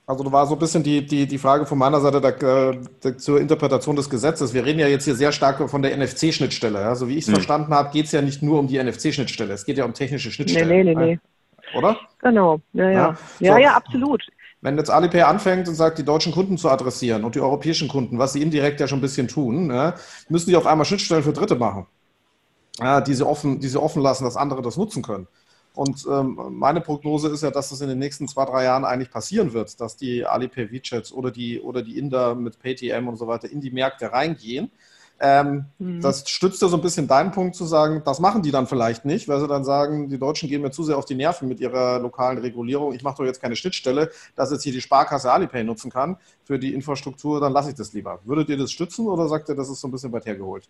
Also da war so ein bisschen die, die, die Frage von meiner Seite da, da, zur Interpretation des Gesetzes. Wir reden ja jetzt hier sehr stark von der NFC-Schnittstelle. Ja? So wie ich es hm. verstanden habe, geht es ja nicht nur um die NFC-Schnittstelle. Es geht ja um technische Schnittstellen. Nee, nee, nee. nee. Oder? Genau, ja, ja. Ja, ja, so. ja, absolut. Wenn jetzt Alipay anfängt und sagt, die deutschen Kunden zu adressieren und die europäischen Kunden, was sie indirekt ja schon ein bisschen tun, müssen die auf einmal Schnittstellen für Dritte machen, ja, die, sie offen, die sie offen lassen, dass andere das nutzen können. Und ähm, meine Prognose ist ja, dass das in den nächsten zwei, drei Jahren eigentlich passieren wird, dass die Alipay WeChats oder die, oder die Inder mit PayTM und so weiter in die Märkte reingehen. Ähm, mhm. Das stützt ja so ein bisschen deinen Punkt zu sagen, das machen die dann vielleicht nicht, weil sie dann sagen, die Deutschen gehen mir zu sehr auf die Nerven mit ihrer lokalen Regulierung. Ich mache doch jetzt keine Schnittstelle, dass jetzt hier die Sparkasse Alipay nutzen kann für die Infrastruktur, dann lasse ich das lieber. Würdet ihr das stützen oder sagt ihr, das ist so ein bisschen weit hergeholt?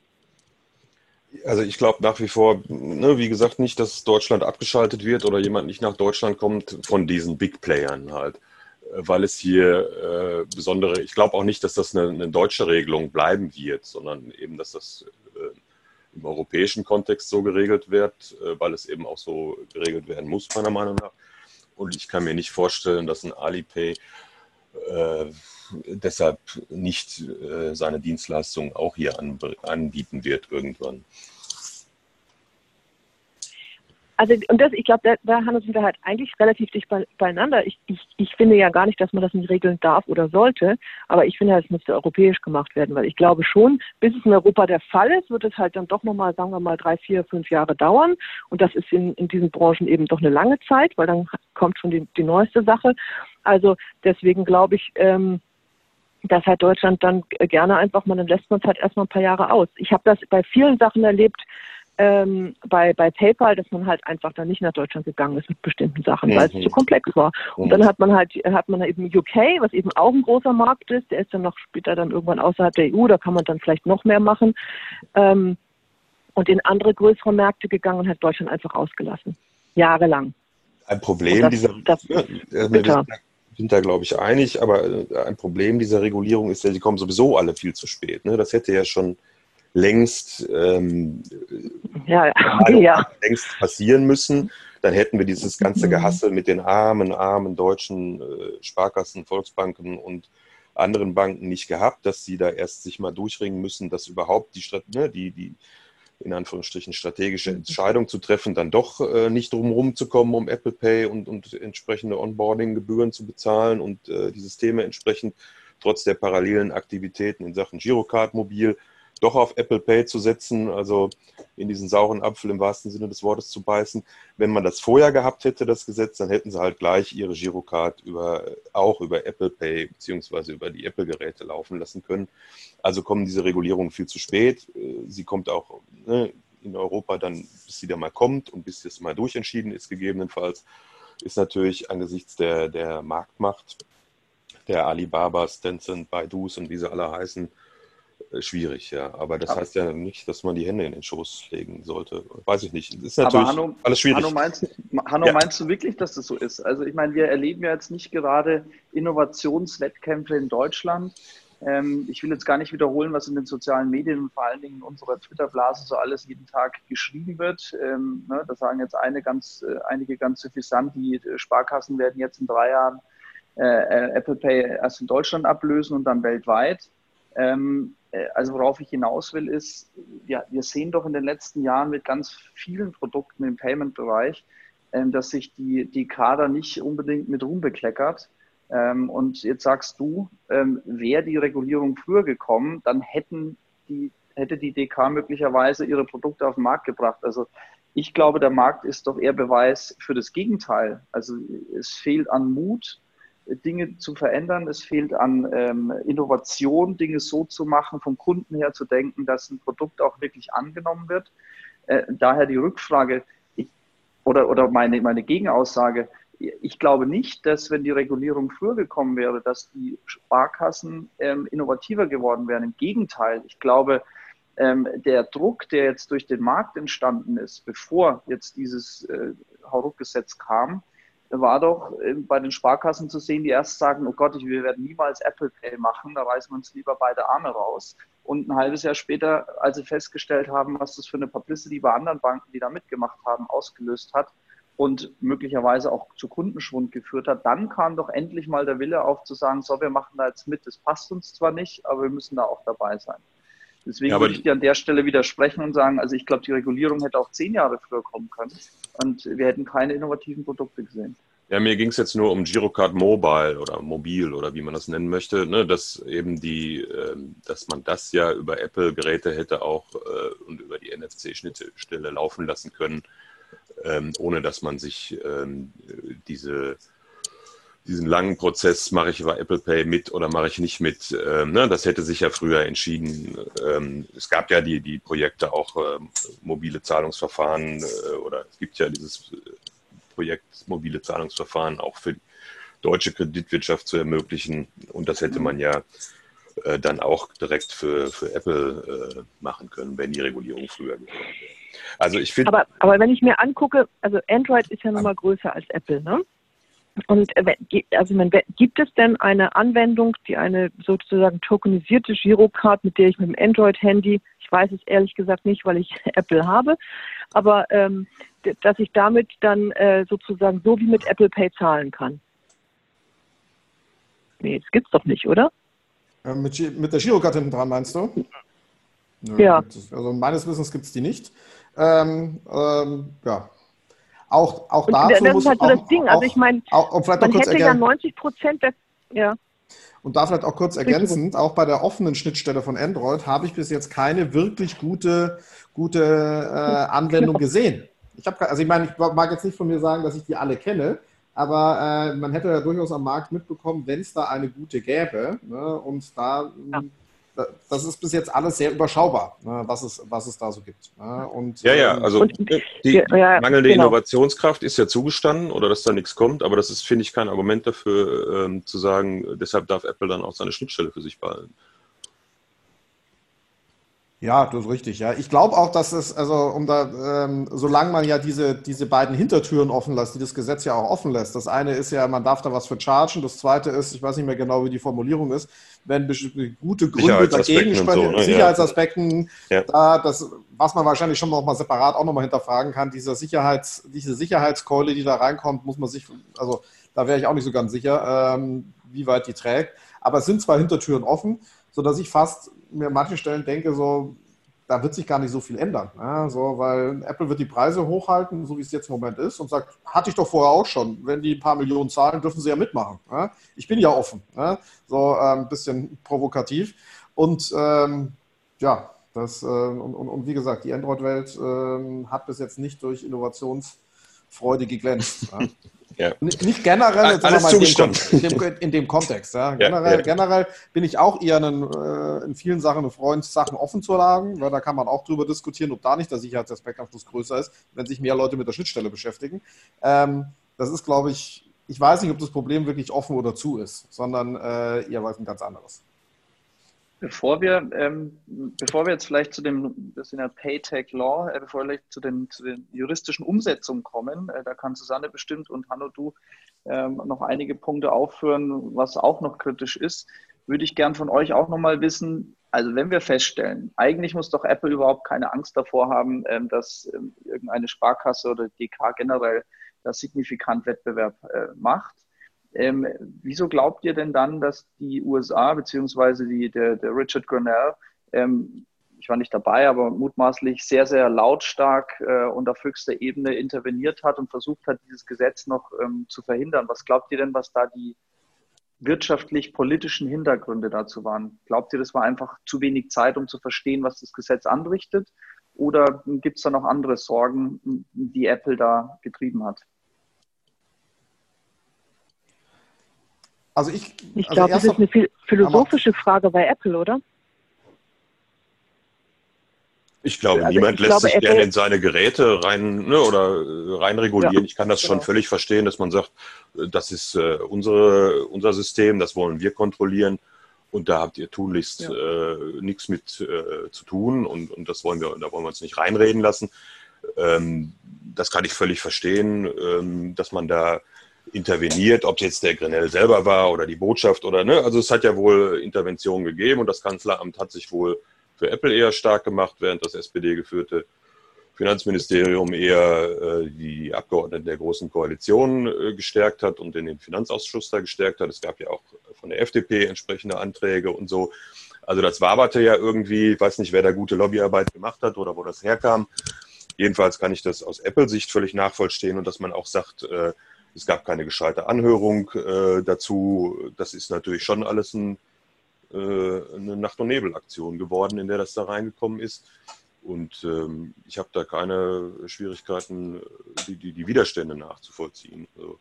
Also ich glaube nach wie vor, ne, wie gesagt, nicht, dass Deutschland abgeschaltet wird oder jemand nicht nach Deutschland kommt von diesen Big Playern halt, äh, weil es hier äh, besondere, ich glaube auch nicht, dass das eine, eine, deutsche Regelung bleiben wird, sondern eben, dass das äh, im europäischen Kontext so geregelt wird, äh, weil es eben auch so geregelt werden muss, meiner Meinung nach. Und ich kann mir nicht vorstellen, dass ein Alipay äh, deshalb nicht äh, seine Dienstleistungen auch hier anbieten wird irgendwann. Also und das, ich glaube, da, da sind wir halt eigentlich relativ dicht beieinander. Ich, ich, ich finde ja gar nicht, dass man das nicht regeln darf oder sollte, aber ich finde, es müsste europäisch gemacht werden, weil ich glaube schon, bis es in Europa der Fall ist, wird es halt dann doch nochmal, sagen wir mal, drei, vier, fünf Jahre dauern. Und das ist in, in diesen Branchen eben doch eine lange Zeit, weil dann kommt schon die, die neueste Sache. Also deswegen glaube ich, ähm, dass halt Deutschland dann gerne einfach mal, dann lässt man es halt erstmal ein paar Jahre aus. Ich habe das bei vielen Sachen erlebt, ähm, bei, bei PayPal, dass man halt einfach dann nicht nach Deutschland gegangen ist mit bestimmten Sachen, mhm. weil es mhm. zu komplex war. Und mhm. dann hat man halt, hat man eben UK, was eben auch ein großer Markt ist, der ist dann noch später dann irgendwann außerhalb der EU, da kann man dann vielleicht noch mehr machen. Ähm, und in andere größere Märkte gegangen und hat Deutschland einfach ausgelassen. Jahrelang. Ein Problem das, dieser, das, wir sind da, glaube ich, einig, aber äh, ein Problem dieser Regulierung ist ja, die kommen sowieso alle viel zu spät. Ne? Das hätte ja schon längst, ähm, ja, ja. längst passieren müssen. Dann hätten wir dieses ganze mhm. Gehassel mit den armen, armen deutschen äh, Sparkassen, Volksbanken und anderen Banken nicht gehabt, dass sie da erst sich mal durchringen müssen, dass überhaupt die, ne, die, die in Anführungsstrichen strategische Entscheidung zu treffen, dann doch äh, nicht drumherum zu kommen, um Apple Pay und, und entsprechende Onboarding-Gebühren zu bezahlen und äh, die Systeme entsprechend trotz der parallelen Aktivitäten in Sachen Girocard mobil doch auf Apple Pay zu setzen, also in diesen sauren Apfel im wahrsten Sinne des Wortes zu beißen. Wenn man das vorher gehabt hätte, das Gesetz, dann hätten sie halt gleich ihre Girocard über, auch über Apple Pay beziehungsweise über die Apple-Geräte laufen lassen können. Also kommen diese Regulierungen viel zu spät. Sie kommt auch ne, in Europa dann, bis sie da mal kommt und bis das mal durchentschieden ist, gegebenenfalls, ist natürlich angesichts der, der Marktmacht der Alibabas, Tencent, Baidus und wie sie alle heißen, schwierig, ja. Aber das aber heißt ja nicht, dass man die Hände in den Schoß legen sollte. Weiß ich nicht. Das ist natürlich Hanno, alles schwierig. Hanno, meinst, Hanno ja. meinst, du wirklich, dass das so ist? Also ich meine, wir erleben ja jetzt nicht gerade Innovationswettkämpfe in Deutschland. Ähm, ich will jetzt gar nicht wiederholen, was in den sozialen Medien und vor allen Dingen in unserer Twitter-Blase so alles jeden Tag geschrieben wird. Ähm, ne, da sagen jetzt eine ganz, äh, einige ganz suffisant, die Sparkassen werden jetzt in drei Jahren äh, äh Apple Pay erst in Deutschland ablösen und dann weltweit. Ähm, äh, also worauf ich hinaus will, ist, ja, wir sehen doch in den letzten Jahren mit ganz vielen Produkten im Payment-Bereich, ähm, dass sich die, die Kader nicht unbedingt mit Ruhm bekleckert. Ähm, und jetzt sagst du, ähm, wäre die Regulierung früher gekommen, dann hätten die, hätte die DK möglicherweise ihre Produkte auf den Markt gebracht. Also ich glaube, der Markt ist doch eher Beweis für das Gegenteil. Also es fehlt an Mut, Dinge zu verändern. Es fehlt an ähm, Innovation, Dinge so zu machen, vom Kunden her zu denken, dass ein Produkt auch wirklich angenommen wird. Äh, daher die Rückfrage ich, oder, oder meine, meine Gegenaussage. Ich glaube nicht, dass wenn die Regulierung früher gekommen wäre, dass die Sparkassen ähm, innovativer geworden wären. Im Gegenteil, ich glaube, ähm, der Druck, der jetzt durch den Markt entstanden ist, bevor jetzt dieses äh, Hauruck-Gesetz kam, war doch äh, bei den Sparkassen zu sehen, die erst sagen, oh Gott, wir werden niemals Apple Pay machen, da reißen wir uns lieber beide Arme raus. Und ein halbes Jahr später, als sie festgestellt haben, was das für eine Publicity bei anderen Banken, die da mitgemacht haben, ausgelöst hat und möglicherweise auch zu Kundenschwund geführt hat, dann kam doch endlich mal der Wille auf zu sagen, so, wir machen da jetzt mit, das passt uns zwar nicht, aber wir müssen da auch dabei sein. Deswegen ja, würde ich dir an der Stelle widersprechen und sagen, also ich glaube, die Regulierung hätte auch zehn Jahre früher kommen können und wir hätten keine innovativen Produkte gesehen. Ja, mir ging es jetzt nur um Girocard Mobile oder Mobil oder wie man das nennen möchte, ne, dass eben die, äh, dass man das ja über Apple-Geräte hätte auch äh, und über die NFC-Schnittstelle laufen lassen können, ähm, ohne dass man sich ähm, diese diesen langen Prozess, mache ich über Apple Pay mit oder mache ich nicht mit, ähm, ne, das hätte sich ja früher entschieden. Ähm, es gab ja die, die Projekte auch ähm, mobile Zahlungsverfahren äh, oder es gibt ja dieses äh, Projekt mobile Zahlungsverfahren auch für die deutsche Kreditwirtschaft zu ermöglichen und das hätte man ja äh, dann auch direkt für, für Apple äh, machen können, wenn die Regulierung früher gewesen wäre. Also ich finde. Aber, aber wenn ich mir angucke, also Android ist ja nochmal größer als Apple, ne? Und äh, also man, gibt es denn eine Anwendung, die eine sozusagen tokenisierte Girocard, mit der ich mit dem Android-Handy, ich weiß es ehrlich gesagt nicht, weil ich Apple habe, aber ähm, dass ich damit dann äh, sozusagen so wie mit Apple Pay zahlen kann? Nee, das gibt's doch nicht, oder? Äh, mit, mit, der Girocard hinten dran, meinst du? Nö, ja. Also meines Wissens gibt es die nicht. Ähm, ähm, ja, auch, auch und dazu das muss ist halt so das Ding. Also ich meine, man hätte ja 90 Prozent der, ja. Und da vielleicht auch kurz ergänzend, auch bei der offenen Schnittstelle von Android habe ich bis jetzt keine wirklich gute, gute äh, Anwendung gesehen. Ich habe, also ich meine, ich mag jetzt nicht von mir sagen, dass ich die alle kenne, aber äh, man hätte ja durchaus am Markt mitbekommen, wenn es da eine gute gäbe. Ne, und da ja das ist bis jetzt alles sehr überschaubar, ne, was, es, was es da so gibt. Ne? Und, ja, ja, ähm, also und, die ja, mangelnde genau. Innovationskraft ist ja zugestanden oder dass da nichts kommt, aber das ist, finde ich, kein Argument dafür, ähm, zu sagen, deshalb darf Apple dann auch seine Schnittstelle für sich behalten. Ja, das ist richtig. Ja, ich glaube auch, dass es, also um da, ähm, solange man ja diese, diese beiden Hintertüren offen lässt, die das Gesetz ja auch offen lässt. Das eine ist ja, man darf da was für chargen. Das zweite ist, ich weiß nicht mehr genau, wie die Formulierung ist, wenn gute Gründe dagegen sprechen, so, ne? Sicherheitsaspekten, ja. da, das, was man wahrscheinlich schon noch mal separat auch nochmal hinterfragen kann, dieser Sicherheits, diese Sicherheitskeule, die da reinkommt, muss man sich, also da wäre ich auch nicht so ganz sicher, ähm, wie weit die trägt. Aber es sind zwei Hintertüren offen, sodass ich fast mir an manchen Stellen denke, so, da wird sich gar nicht so viel ändern. Ja, so, weil Apple wird die Preise hochhalten, so wie es jetzt im Moment ist, und sagt, hatte ich doch vorher auch schon. Wenn die ein paar Millionen zahlen, dürfen sie ja mitmachen. Ja? Ich bin ja offen. Ja? So ein ähm, bisschen provokativ. Und ähm, ja, das, äh, und, und, und, wie gesagt, die Android-Welt äh, hat bis jetzt nicht durch Innovationsfreude geglänzt. Ja. Nicht generell, jetzt Alles in, dem, in, dem, in, dem, Kontext. Ja. Generell, ja, generell, bin ich auch eher einen, äh, in vielen Sachen ein Freund, Sachen offen zu lagen, weil da kann man auch drüber diskutieren, ob da nicht der Sicherheitsaspekt am Schluss größer ist, wenn sich mehr Leute mit der Schnittstelle beschäftigen. Ähm, das ist, glaube ich, ich weiß nicht, ob das Problem wirklich offen oder zu ist, sondern äh, eher was ein ganz anderes. Bevor wir, ähm, bevor wir jetzt vielleicht zu dem, das sind ja Paytech Law, äh, bevor wir zu den, zu den juristischen Umsetzungen kommen, äh, da kann Susanne bestimmt und Hanno, du ähm, noch einige Punkte aufführen, was auch noch kritisch ist, würde ich gern von euch auch nochmal wissen, also wenn wir feststellen, eigentlich muss doch Apple überhaupt keine Angst davor haben, ähm, dass ähm, irgendeine Sparkasse oder DK generell da signifikant Wettbewerb äh, macht ähm, wieso glaubt ihr denn dann, dass die USA beziehungsweise der, der Richard Grenell, ähm, ich war nicht dabei, aber mutmaßlich sehr, sehr lautstark äh, und auf höchster Ebene interveniert hat und versucht hat, dieses Gesetz noch ähm, zu verhindern? Was glaubt ihr denn, was da die wirtschaftlich-politischen Hintergründe dazu waren? Glaubt ihr, das war einfach zu wenig Zeit, um zu verstehen, was das Gesetz anrichtet? Oder gibt es da noch andere Sorgen, die Apple da getrieben hat? Also ich, ich also glaube, das ist eine philosophische Frage bei Apple, oder? Ich glaube, also niemand ich lässt glaube, sich gerne in seine Geräte rein ne, oder äh, rein regulieren. Ja, ich kann das genau. schon völlig verstehen, dass man sagt, äh, das ist äh, unsere, unser System, das wollen wir kontrollieren und da habt ihr tunlichst ja. äh, nichts mit äh, zu tun und, und das wollen wir, da wollen wir uns nicht reinreden lassen. Ähm, das kann ich völlig verstehen, ähm, dass man da interveniert, ob jetzt der Grenell selber war oder die Botschaft oder ne. Also es hat ja wohl Interventionen gegeben und das Kanzleramt hat sich wohl für Apple eher stark gemacht, während das SPD geführte Finanzministerium eher äh, die Abgeordneten der Großen Koalition äh, gestärkt hat und in den Finanzausschuss da gestärkt hat. Es gab ja auch von der FDP entsprechende Anträge und so. Also das waberte ja irgendwie, ich weiß nicht, wer da gute Lobbyarbeit gemacht hat oder wo das herkam. Jedenfalls kann ich das aus Apple-Sicht völlig nachvollziehen und dass man auch sagt, äh, es gab keine gescheite Anhörung äh, dazu. Das ist natürlich schon alles ein, äh, eine Nacht- und Nebel-Aktion geworden, in der das da reingekommen ist. Und ähm, ich habe da keine Schwierigkeiten, die, die, die Widerstände nachzuvollziehen. Also,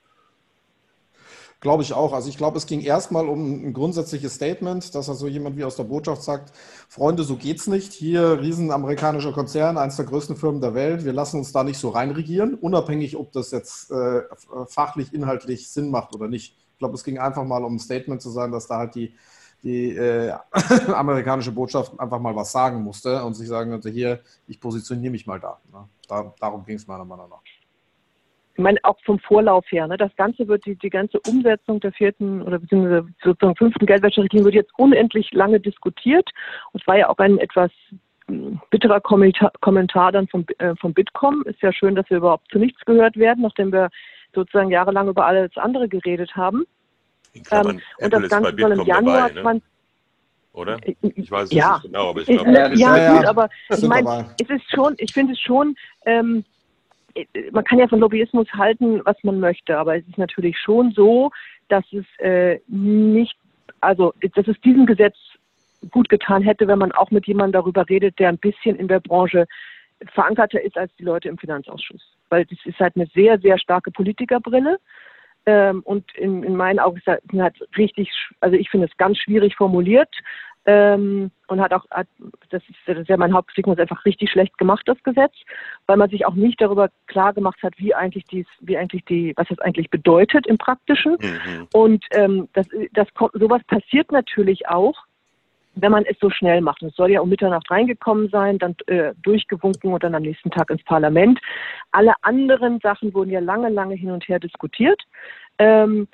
Glaube ich auch. Also ich glaube, es ging erstmal um ein grundsätzliches Statement, dass also jemand wie aus der Botschaft sagt, Freunde, so geht's nicht. Hier riesen amerikanischer Konzern, eines der größten Firmen der Welt. Wir lassen uns da nicht so reinregieren, unabhängig, ob das jetzt äh, fachlich, inhaltlich Sinn macht oder nicht. Ich glaube, es ging einfach mal um ein Statement zu sein, dass da halt die, die äh, amerikanische Botschaft einfach mal was sagen musste und sich sagen könnte, hier, ich positioniere mich mal da. Ne? da darum ging es meiner Meinung nach ich meine, auch vom Vorlauf her, ne, das Ganze wird, die, die ganze Umsetzung der vierten oder beziehungsweise sozusagen fünften Geldwäscherichtlinie wird jetzt unendlich lange diskutiert. Und es war ja auch ein etwas hm, bitterer Kommentar, Kommentar dann vom, äh, vom Bitkom. Ist ja schön, dass wir überhaupt zu nichts gehört werden, nachdem wir sozusagen jahrelang über alles andere geredet haben. Ähm, und das Ganze soll im Januar dabei, ne? Oder? Äh, ich weiß es ja. nicht genau, aber ich glaube, ja, ja, ja, gut, aber ich meine, es ist schon, ich finde es schon, ähm, man kann ja von Lobbyismus halten, was man möchte, aber es ist natürlich schon so, dass es äh, nicht, also dass es diesem Gesetz gut getan hätte, wenn man auch mit jemandem darüber redet, der ein bisschen in der Branche verankerter ist als die Leute im Finanzausschuss. Weil das ist halt eine sehr, sehr starke Politikerbrille. Ähm, und in, in meinen Augen ist das halt richtig, also ich finde es ganz schwierig formuliert ähm, und hat auch, hat, das, ist, das ist ja mein Hauptkritikpunkt, einfach richtig schlecht gemacht, das Gesetz, weil man sich auch nicht darüber klar gemacht hat, wie eigentlich dies, wie eigentlich die, was das eigentlich bedeutet im Praktischen. Mhm. Und ähm, das, das kommt, sowas passiert natürlich auch, wenn man es so schnell macht. Es soll ja um Mitternacht reingekommen sein, dann äh, durchgewunken und dann am nächsten Tag ins Parlament. Alle anderen Sachen wurden ja lange, lange hin und her diskutiert. Ähm,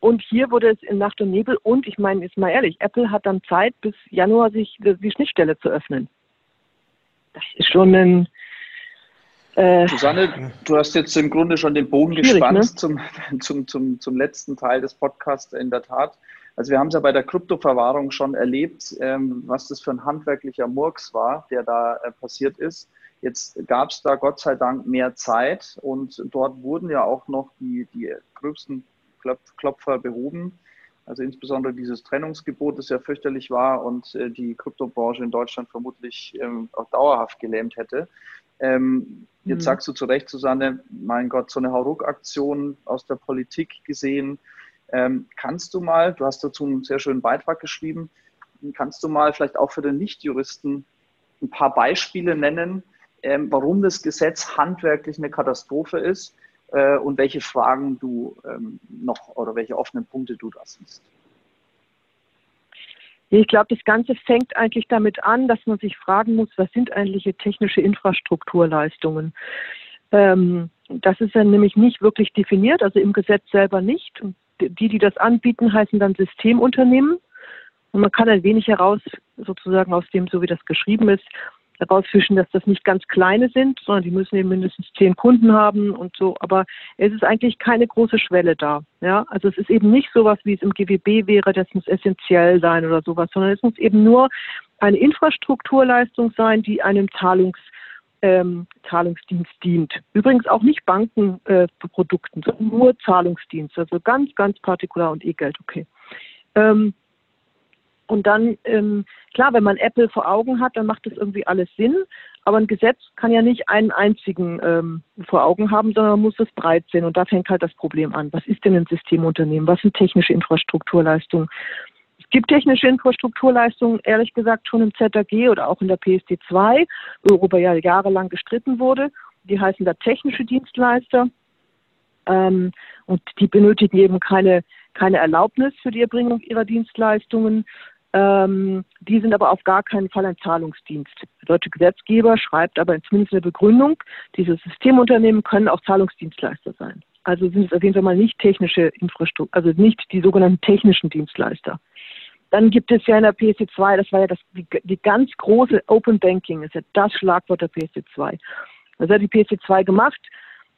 und hier wurde es in Nacht und Nebel und ich meine, jetzt mal ehrlich, Apple hat dann Zeit, bis Januar sich die Schnittstelle zu öffnen. Das ist schon ein. Äh, Susanne, du hast jetzt im Grunde schon den Bogen gespannt ne? zum, zum, zum, zum letzten Teil des Podcasts in der Tat. Also wir haben es ja bei der Kryptoverwahrung schon erlebt, ähm, was das für ein handwerklicher Murks war, der da äh, passiert ist. Jetzt gab es da Gott sei Dank mehr Zeit und dort wurden ja auch noch die, die gröbsten Klopfer behoben. Also insbesondere dieses Trennungsgebot, das ja fürchterlich war und äh, die Kryptobranche in Deutschland vermutlich ähm, auch dauerhaft gelähmt hätte. Ähm, jetzt mhm. sagst du zu Recht, Susanne, mein Gott, so eine Hauruck-Aktion aus der Politik gesehen. Ähm, kannst du mal, du hast dazu einen sehr schönen Beitrag geschrieben, kannst du mal vielleicht auch für den Nichtjuristen ein paar Beispiele nennen, warum das Gesetz handwerklich eine Katastrophe ist äh, und welche Fragen du ähm, noch oder welche offenen Punkte du da siehst. Ich glaube, das Ganze fängt eigentlich damit an, dass man sich fragen muss, was sind eigentlich technische Infrastrukturleistungen? Ähm, das ist dann nämlich nicht wirklich definiert, also im Gesetz selber nicht. Die, die das anbieten, heißen dann Systemunternehmen. Und man kann ein wenig heraus, sozusagen aus dem, so wie das geschrieben ist, herausfischen, dass das nicht ganz kleine sind, sondern die müssen eben mindestens zehn Kunden haben und so. Aber es ist eigentlich keine große Schwelle da. Ja, also es ist eben nicht sowas, wie es im GWB wäre, das muss essentiell sein oder sowas, sondern es muss eben nur eine Infrastrukturleistung sein, die einem Zahlungs ähm, Zahlungsdienst dient. Übrigens auch nicht Bankenprodukten, äh, sondern nur Zahlungsdienst, also ganz, ganz partikular und E-Geld, okay. Ähm, und dann, ähm, klar, wenn man Apple vor Augen hat, dann macht das irgendwie alles Sinn. Aber ein Gesetz kann ja nicht einen einzigen ähm, vor Augen haben, sondern man muss es breit sehen. Und da fängt halt das Problem an. Was ist denn ein Systemunternehmen? Was sind technische Infrastrukturleistungen? Es gibt technische Infrastrukturleistungen, ehrlich gesagt, schon im ZAG oder auch in der PSD2, worüber ja jahrelang gestritten wurde. Die heißen da technische Dienstleister. Ähm, und die benötigen eben keine, keine Erlaubnis für die Erbringung ihrer Dienstleistungen. Ähm, die sind aber auf gar keinen Fall ein Zahlungsdienst. Der deutsche Gesetzgeber schreibt aber zumindest in der Begründung, diese Systemunternehmen können auch Zahlungsdienstleister sein. Also sind es auf jeden Fall mal nicht technische Infrastruktur, also nicht die sogenannten technischen Dienstleister. Dann gibt es ja in der PSD2, das war ja das, die, die ganz große Open Banking, ist ja das Schlagwort der PSD2. Das hat die PSD2 gemacht.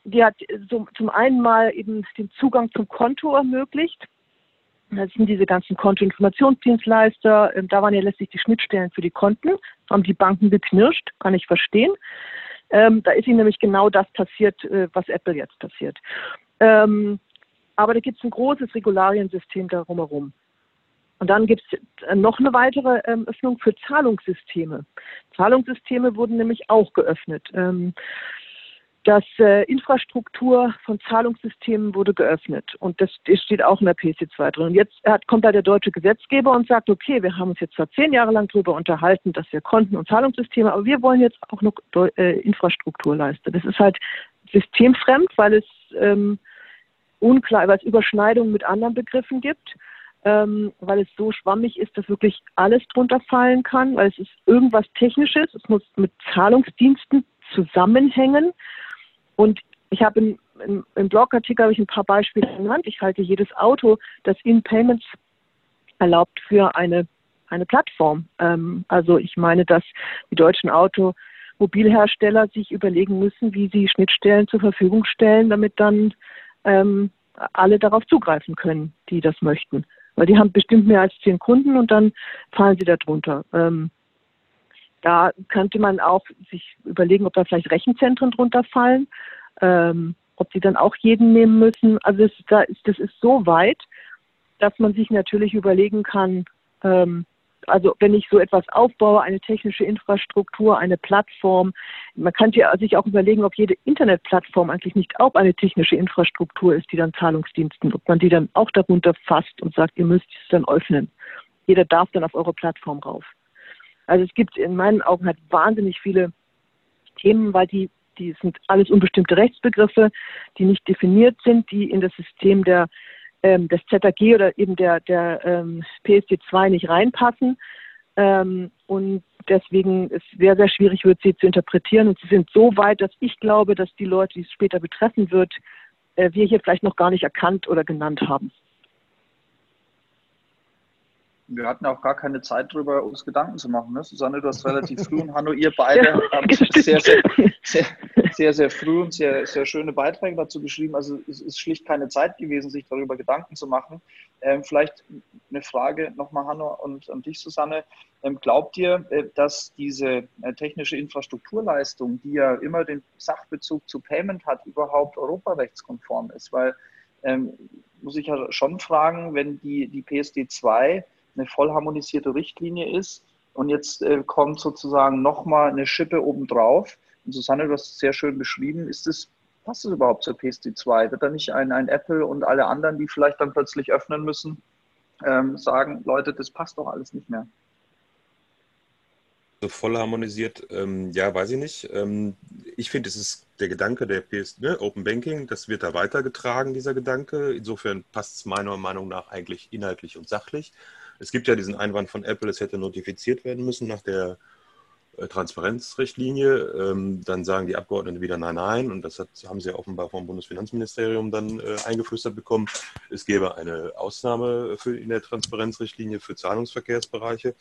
Die hat so zum einen mal eben den Zugang zum Konto ermöglicht. Das sind diese ganzen Kontoinformationsdienstleister. Ähm, da waren ja letztlich die Schnittstellen für die Konten. Haben die Banken geknirscht, kann ich verstehen. Ähm, da ist ihnen nämlich genau das passiert, äh, was Apple jetzt passiert. Ähm, aber da gibt es ein großes Regulariensystem darum herum. Und dann gibt es noch eine weitere ähm, Öffnung für Zahlungssysteme. Zahlungssysteme wurden nämlich auch geöffnet. Ähm, das äh, Infrastruktur von Zahlungssystemen wurde geöffnet und das, das steht auch in der PC2 drin. Und jetzt hat, kommt da der deutsche Gesetzgeber und sagt, okay, wir haben uns jetzt zwar zehn Jahre lang darüber unterhalten, dass wir Konten und Zahlungssysteme, aber wir wollen jetzt auch noch äh, Infrastruktur leisten. Das ist halt systemfremd, weil es ähm, unklar, weil es Überschneidungen mit anderen Begriffen gibt, ähm, weil es so schwammig ist, dass wirklich alles drunter fallen kann, weil es ist irgendwas Technisches, es muss mit Zahlungsdiensten zusammenhängen und ich habe im, im, Blogartikel habe ich ein paar Beispiele genannt. Ich halte jedes Auto, das In-Payments erlaubt für eine, eine Plattform. Ähm, also ich meine, dass die deutschen Automobilhersteller sich überlegen müssen, wie sie Schnittstellen zur Verfügung stellen, damit dann ähm, alle darauf zugreifen können, die das möchten. Weil die haben bestimmt mehr als zehn Kunden und dann fallen sie darunter. Ähm, da könnte man auch sich überlegen, ob da vielleicht Rechenzentren drunter fallen, ähm, ob sie dann auch jeden nehmen müssen. Also es, da ist, das ist so weit, dass man sich natürlich überlegen kann, ähm, also wenn ich so etwas aufbaue, eine technische Infrastruktur, eine Plattform, man kann sich auch überlegen, ob jede Internetplattform eigentlich nicht auch eine technische Infrastruktur ist, die dann Zahlungsdiensten, ob man die dann auch darunter fasst und sagt, ihr müsst es dann öffnen. Jeder darf dann auf eure Plattform rauf. Also es gibt in meinen Augen halt wahnsinnig viele Themen, weil die, die sind alles unbestimmte Rechtsbegriffe, die nicht definiert sind, die in das System der ähm, des ZAG oder eben der, der ähm, PSD2 nicht reinpassen. Ähm, und deswegen es sehr, sehr schwierig wird, sie zu interpretieren. Und sie sind so weit, dass ich glaube, dass die Leute, die es später betreffen wird, äh, wir hier vielleicht noch gar nicht erkannt oder genannt haben. Wir hatten auch gar keine Zeit darüber, uns Gedanken zu machen. Ne? Susanne, du hast relativ früh und Hanno, ihr beide ja, habt sehr, sehr, sehr, sehr, sehr früh und sehr, sehr schöne Beiträge dazu geschrieben. Also es ist schlicht keine Zeit gewesen, sich darüber Gedanken zu machen. Ähm, vielleicht eine Frage nochmal, Hanno, und an dich, Susanne. Ähm, glaubt ihr, äh, dass diese äh, technische Infrastrukturleistung, die ja immer den Sachbezug zu Payment hat, überhaupt europarechtskonform ist? Weil ähm, muss ich ja schon fragen, wenn die, die PSD 2 eine voll harmonisierte Richtlinie ist und jetzt äh, kommt sozusagen nochmal eine Schippe obendrauf. Und Susanne, du hast es sehr schön beschrieben, ist es, passt es überhaupt zur PSD 2? Wird da nicht ein, ein Apple und alle anderen, die vielleicht dann plötzlich öffnen müssen, ähm, sagen, Leute, das passt doch alles nicht mehr? So voll harmonisiert, ähm, ja, weiß ich nicht. Ähm, ich finde, es ist der Gedanke der PS, ne, Open Banking, das wird da weitergetragen, dieser Gedanke. Insofern passt es meiner Meinung nach eigentlich inhaltlich und sachlich. Es gibt ja diesen Einwand von Apple, es hätte notifiziert werden müssen nach der äh, Transparenzrichtlinie. Ähm, dann sagen die Abgeordneten wieder nein, nein. Und das hat, haben sie offenbar vom Bundesfinanzministerium dann äh, eingeflüstert bekommen. Es gäbe eine Ausnahme für, in der Transparenzrichtlinie für Zahlungsverkehrsbereiche.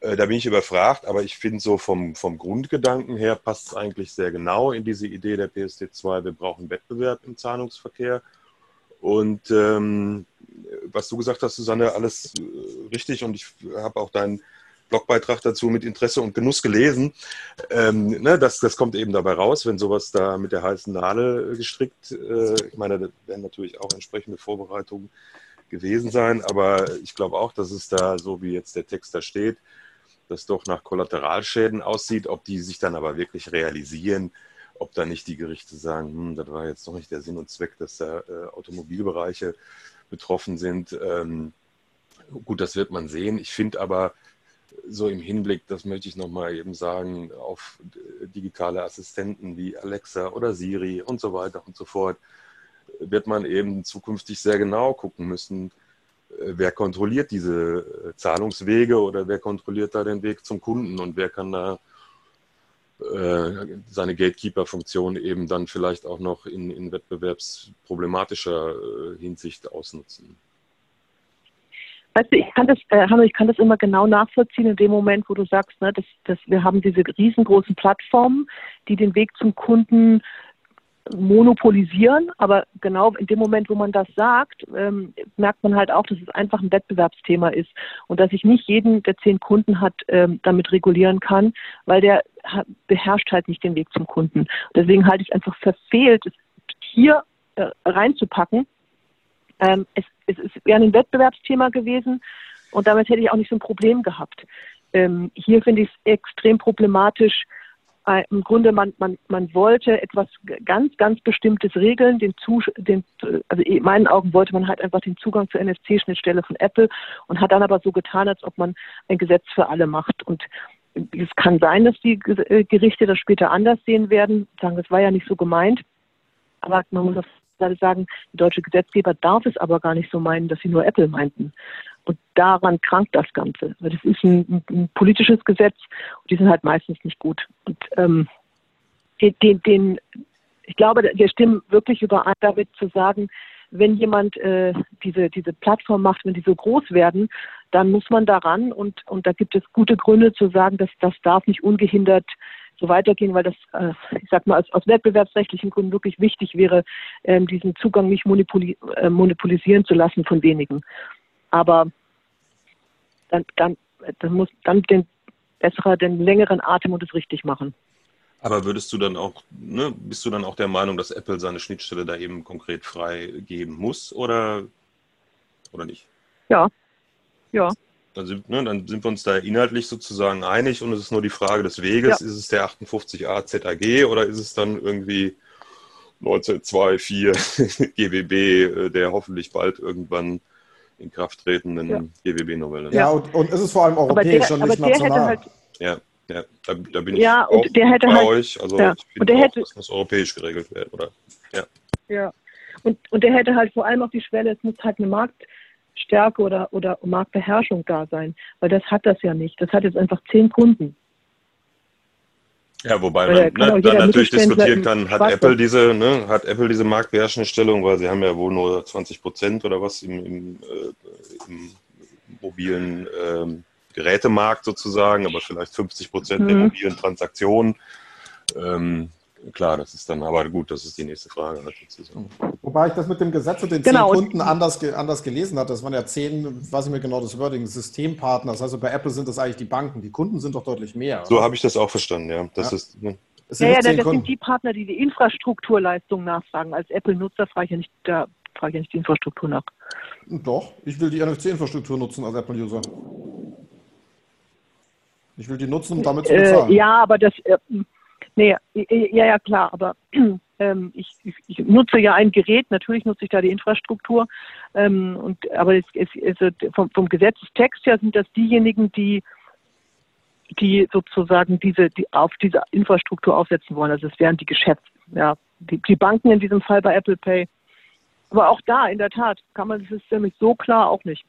Äh, da bin ich überfragt, aber ich finde so vom, vom Grundgedanken her passt es eigentlich sehr genau in diese Idee der PSD2. Wir brauchen Wettbewerb im Zahlungsverkehr. Und ähm, was du gesagt hast, Susanne, alles äh, richtig und ich habe auch deinen Blogbeitrag dazu mit Interesse und Genuss gelesen. Ähm, ne, das, das kommt eben dabei raus, wenn sowas da mit der heißen Nadel gestrickt. Äh, ich meine, da werden natürlich auch entsprechende Vorbereitungen gewesen sein, aber ich glaube auch, dass es da, so wie jetzt der Text da steht, das doch nach Kollateralschäden aussieht. Ob die sich dann aber wirklich realisieren, ob da nicht die Gerichte sagen, hm, das war jetzt noch nicht der Sinn und Zweck, dass da äh, Automobilbereiche betroffen sind. Ähm, gut, das wird man sehen. Ich finde aber so im Hinblick, das möchte ich nochmal eben sagen, auf digitale Assistenten wie Alexa oder Siri und so weiter und so fort, wird man eben zukünftig sehr genau gucken müssen, äh, wer kontrolliert diese äh, Zahlungswege oder wer kontrolliert da den Weg zum Kunden und wer kann da äh, seine Gatekeeper-Funktion eben dann vielleicht auch noch in, in wettbewerbsproblematischer Hinsicht ausnutzen. Weißt du, ich kann das, äh, Hanno, ich kann das immer genau nachvollziehen in dem Moment, wo du sagst, ne, dass, dass wir haben diese riesengroßen Plattformen, die den Weg zum Kunden monopolisieren, aber genau in dem Moment, wo man das sagt, ähm, merkt man halt auch, dass es einfach ein Wettbewerbsthema ist und dass ich nicht jeden, der zehn Kunden hat, ähm, damit regulieren kann, weil der beherrscht halt nicht den Weg zum Kunden. Deswegen halte ich einfach verfehlt, es hier äh, reinzupacken. Ähm, es, es, es wäre ein Wettbewerbsthema gewesen und damit hätte ich auch nicht so ein Problem gehabt. Ähm, hier finde ich es extrem problematisch, im Grunde man, man, man wollte etwas ganz, ganz Bestimmtes regeln. Den, den, also in meinen Augen wollte man halt einfach den Zugang zur NFC-Schnittstelle von Apple und hat dann aber so getan, als ob man ein Gesetz für alle macht. Und es kann sein, dass die äh, Gerichte das später anders sehen werden, sagen, das war ja nicht so gemeint. Aber man muss auf sagen, der deutsche Gesetzgeber darf es aber gar nicht so meinen, dass sie nur Apple meinten. Und daran krankt das Ganze. Das ist ein, ein politisches Gesetz und die sind halt meistens nicht gut. Und ähm, den, den, ich glaube, wir stimmen wirklich überein damit zu sagen, wenn jemand äh, diese, diese Plattform macht, wenn die so groß werden, dann muss man daran und, und da gibt es gute Gründe zu sagen, dass das darf nicht ungehindert so weitergehen, weil das, äh, ich sag mal, aus, aus wettbewerbsrechtlichen Gründen wirklich wichtig wäre, ähm, diesen Zugang nicht monopoli äh, monopolisieren zu lassen von wenigen. Aber dann, dann, dann muss dann den besserer, den längeren Atem und es richtig machen. Aber würdest du dann auch, ne, bist du dann auch der Meinung, dass Apple seine Schnittstelle da eben konkret freigeben muss oder, oder nicht? Ja, ja. Dann sind, ne, dann sind wir uns da inhaltlich sozusagen einig und es ist nur die Frage des Weges. Ja. Ist es der 58a ZAG oder ist es dann irgendwie 1924 GWB, der hoffentlich bald irgendwann in Kraft tretenden ja. GWB-Novelle. Ja, und, und ist es vor allem europäisch der, und nicht national. Halt, ja, ja da, da bin ja, ich und der hätte bei halt, euch. Also ja. ich finde der auch, hätte, das muss europäisch geregelt werden, oder? Ja. Ja. Und, und der hätte halt vor allem auf die Schwelle, es muss halt eine Marktstärke oder, oder Marktbeherrschung da sein. Weil das hat das ja nicht. Das hat jetzt einfach zehn Kunden. Ja, wobei man ne, dann natürlich diskutieren kann, hat Apple diese, ne, hat Apple diese marktbeherrschende Stellung, weil sie haben ja wohl nur 20 Prozent oder was im, im, äh, im mobilen ähm, Gerätemarkt sozusagen, aber vielleicht 50 Prozent mhm. der mobilen Transaktionen. Ähm, klar, das ist dann, aber gut, das ist die nächste Frage. Wobei ich das mit dem Gesetz und den genau. zehn Kunden anders, anders gelesen hatte. Das waren ja zehn, weiß ich mir genau das Wording, Systempartner. Das heißt, bei Apple sind das eigentlich die Banken. Die Kunden sind doch deutlich mehr. So habe ich das auch verstanden, ja. Das ja. ist. Ne? Ja, ja, das sind die Partner, die die Infrastrukturleistung nachfragen. Als Apple-Nutzer frage ich ja nicht, da frage ich ja nicht die Infrastruktur nach. Doch, ich will die NFC-Infrastruktur nutzen als Apple-User. Ich will die nutzen, um damit zu äh, bezahlen. Äh, ja, aber das, äh, nee, ja, ja, klar, aber ähm, ich, ich, nutze ja ein Gerät, natürlich nutze ich da die Infrastruktur, ähm, und, aber es, es, es, vom, vom Gesetzestext her sind das diejenigen, die die sozusagen diese, die auf diese Infrastruktur aufsetzen wollen. Also es wären die Geschäfts, ja, die, die Banken in diesem Fall bei Apple Pay. Aber auch da, in der Tat, kann man das nämlich so klar auch nicht.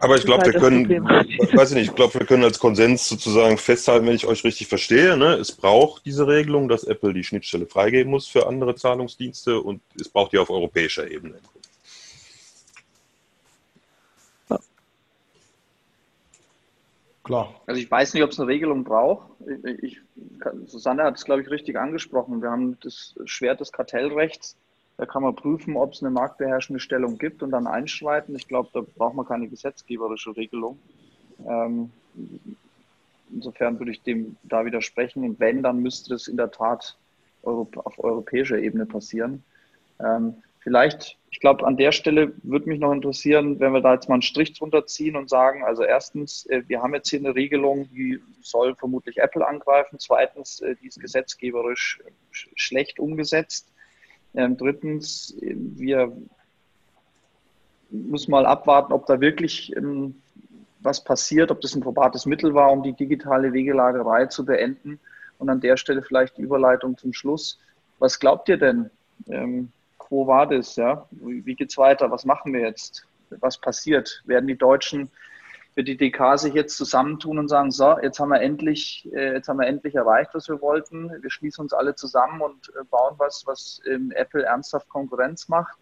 Aber ich glaube, halt wir können, weiß ich nicht, ich glaube, wir können als Konsens sozusagen festhalten, wenn ich euch richtig verstehe, ne, es braucht diese Regelung, dass Apple die Schnittstelle freigeben muss für andere Zahlungsdienste und es braucht die auf europäischer Ebene. Klar. Also ich weiß nicht, ob es eine Regelung braucht. Ich, ich, Susanne hat es, glaube ich, richtig angesprochen. Wir haben das Schwert des Kartellrechts. Da kann man prüfen, ob es eine marktbeherrschende Stellung gibt und dann einschreiten. Ich glaube, da braucht man keine gesetzgeberische Regelung. Ähm, insofern würde ich dem da widersprechen. Und wenn, dann müsste das in der Tat auf europäischer Ebene passieren. Ähm, Vielleicht, ich glaube, an der Stelle würde mich noch interessieren, wenn wir da jetzt mal einen Strich drunter ziehen und sagen, also erstens, äh, wir haben jetzt hier eine Regelung, die soll vermutlich Apple angreifen. Zweitens, äh, die ist gesetzgeberisch schlecht umgesetzt. Ähm, drittens, wir müssen mal abwarten, ob da wirklich ähm, was passiert, ob das ein probates Mittel war, um die digitale Wegelagerei zu beenden. Und an der Stelle vielleicht die Überleitung zum Schluss. Was glaubt ihr denn? Ähm, wo war das? Ja? Wie geht es weiter? Was machen wir jetzt? Was passiert? Werden die Deutschen, wird die DK sich jetzt zusammentun und sagen, so, jetzt haben wir endlich, äh, jetzt haben wir endlich erreicht, was wir wollten. Wir schließen uns alle zusammen und äh, bauen was, was Apple ernsthaft Konkurrenz macht.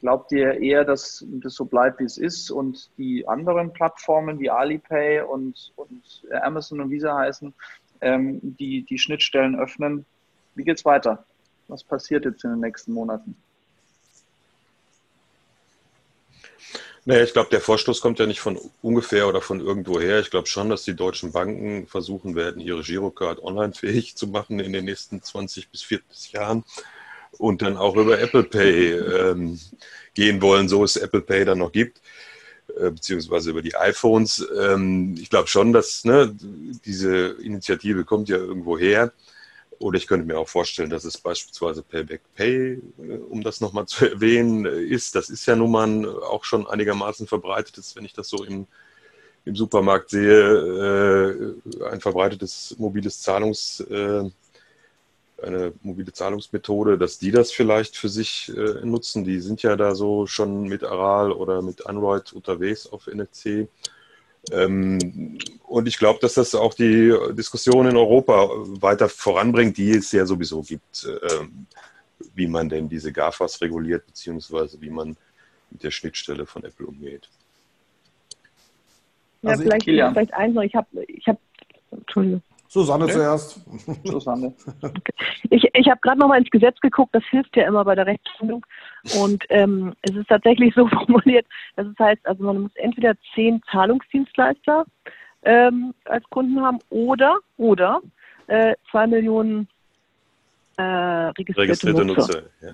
Glaubt ihr eher, dass das so bleibt, wie es ist und die anderen Plattformen wie Alipay und, und Amazon und Visa heißen, ähm, die die Schnittstellen öffnen? Wie geht es weiter? Was passiert jetzt in den nächsten Monaten? Naja, ich glaube, der Vorstoß kommt ja nicht von ungefähr oder von irgendwoher. Ich glaube schon, dass die deutschen Banken versuchen werden, ihre Girocard online fähig zu machen in den nächsten 20 bis 40 Jahren und dann auch über Apple Pay ähm, gehen wollen, so es Apple Pay dann noch gibt, äh, beziehungsweise über die iPhones. Ähm, ich glaube schon, dass ne, diese Initiative kommt ja irgendwo her. Oder ich könnte mir auch vorstellen, dass es beispielsweise Payback Pay, äh, um das nochmal zu erwähnen, äh, ist. Das ist ja nun mal auch schon einigermaßen verbreitetes, wenn ich das so im, im Supermarkt sehe, äh, ein verbreitetes mobiles Zahlungs, eine mobile Zahlungsmethode, dass die das vielleicht für sich nutzen. Die sind ja da so schon mit Aral oder mit Android unterwegs auf NFC. Ähm, und ich glaube, dass das auch die Diskussion in Europa weiter voranbringt, die es ja sowieso gibt, ähm, wie man denn diese GAFAs reguliert, beziehungsweise wie man mit der Schnittstelle von Apple umgeht. Ja, also vielleicht, ich, vielleicht eins noch. Ich habe, ich hab, Entschuldigung. Susanne okay. zuerst. Susanne. Ich, ich habe gerade noch mal ins Gesetz geguckt, das hilft ja immer bei der Rechtsfindung. Und ähm, es ist tatsächlich so formuliert, dass es heißt, also man muss entweder zehn Zahlungsdienstleister ähm, als Kunden haben oder oder äh, zwei Millionen äh, registrierte, registrierte Nutzer. Nutzer ja.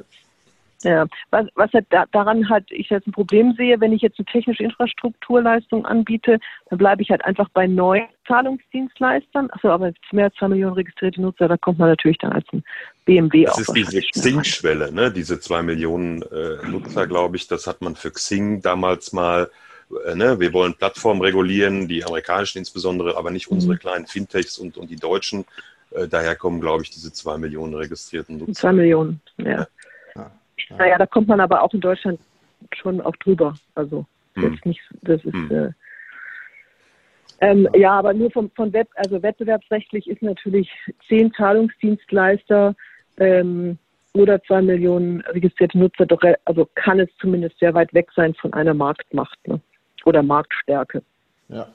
Ja, was, was halt da, daran halt ich jetzt ein Problem sehe, wenn ich jetzt eine technische Infrastrukturleistung anbiete, dann bleibe ich halt einfach bei neuen Zahlungsdienstleistern. Achso, aber mehr als zwei Millionen registrierte Nutzer, da kommt man natürlich dann als ein BMW Das ist diese Xing-Schwelle, ne? diese zwei Millionen äh, Nutzer, glaube ich, das hat man für Xing damals mal äh, Ne, wir wollen Plattformen regulieren, die amerikanischen insbesondere, aber nicht unsere mhm. kleinen Fintechs und, und die deutschen. Äh, daher kommen, glaube ich, diese zwei Millionen registrierten Nutzer. Zwei Millionen, ja. ja. Naja, da kommt man aber auch in Deutschland schon auch drüber. Also hm. das, nicht, das ist hm. äh, ähm, ja, aber nur vom, von Web, also wettbewerbsrechtlich ist natürlich zehn Zahlungsdienstleister ähm, oder zwei Millionen registrierte Nutzer doch, also kann es zumindest sehr weit weg sein von einer Marktmacht. Ne? oder Marktstärke. Ja,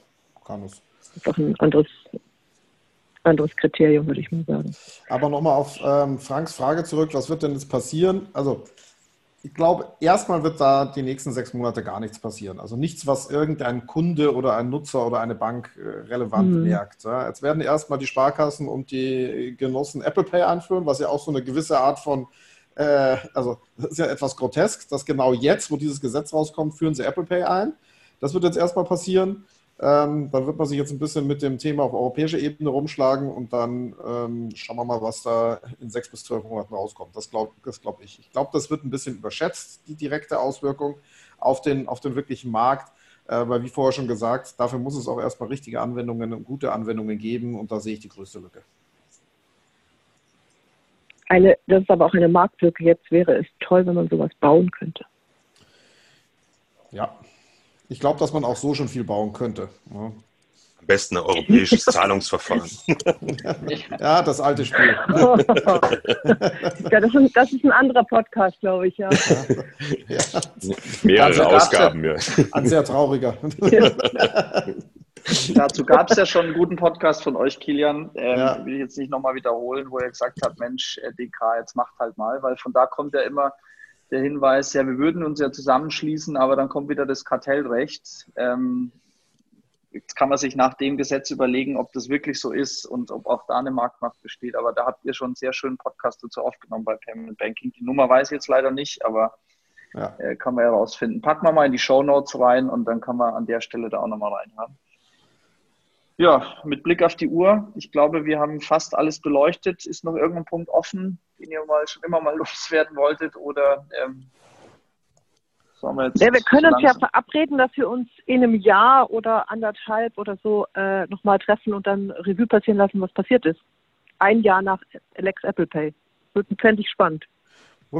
kann es. Ist auch ein anderes, anderes Kriterium, würde ich mal sagen. Aber nochmal auf ähm, Franks Frage zurück, was wird denn jetzt passieren? Also ich glaube, erstmal wird da die nächsten sechs Monate gar nichts passieren. Also nichts, was irgendein Kunde oder ein Nutzer oder eine Bank äh, relevant mhm. merkt. Ja, jetzt werden erstmal die Sparkassen und die Genossen Apple Pay einführen, was ja auch so eine gewisse Art von, äh, also das ist ja etwas grotesk, dass genau jetzt, wo dieses Gesetz rauskommt, führen sie Apple Pay ein. Das wird jetzt erstmal passieren. Ähm, dann wird man sich jetzt ein bisschen mit dem Thema auf europäischer Ebene rumschlagen und dann ähm, schauen wir mal, was da in sechs bis zwölf Monaten rauskommt. Das glaube das glaub ich. Ich glaube, das wird ein bisschen überschätzt, die direkte Auswirkung auf den, auf den wirklichen Markt. Äh, weil, wie vorher schon gesagt, dafür muss es auch erstmal richtige Anwendungen und gute Anwendungen geben und da sehe ich die größte Lücke. Eine, das ist aber auch eine Marktlücke. Jetzt wäre es toll, wenn man sowas bauen könnte. Ja, ich glaube, dass man auch so schon viel bauen könnte. Ja. Am besten ein europäisches Zahlungsverfahren. ja, das alte Spiel. ja, das, ist, das, ist, ein anderer Podcast, glaube ich, ja. ja. Mehrere Ausgaben, ja. Ein sehr trauriger. Dazu gab es ja schon einen guten Podcast von euch, Kilian. Ähm, ja. Will ich jetzt nicht nochmal wiederholen, wo er gesagt hat, Mensch, DK, jetzt macht halt mal, weil von da kommt ja immer der Hinweis, ja, wir würden uns ja zusammenschließen, aber dann kommt wieder das Kartellrecht. Ähm, jetzt kann man sich nach dem Gesetz überlegen, ob das wirklich so ist und ob auch da eine Marktmacht besteht. Aber da habt ihr schon einen sehr schönen Podcast dazu aufgenommen bei Payment Banking. Die Nummer weiß ich jetzt leider nicht, aber ja. äh, kann man herausfinden. Packen wir mal in die Show Notes rein und dann kann man an der Stelle da auch nochmal reinhören. Ja, mit Blick auf die Uhr, ich glaube, wir haben fast alles beleuchtet. Ist noch irgendein Punkt offen, den ihr mal schon immer mal loswerden wolltet? Oder ähm, sollen wir jetzt. Ja, wir können uns ja verabreden, dass wir uns in einem Jahr oder anderthalb oder so äh, nochmal treffen und dann Revue passieren lassen, was passiert ist. Ein Jahr nach Alex Apple Pay. Wird fände ich spannend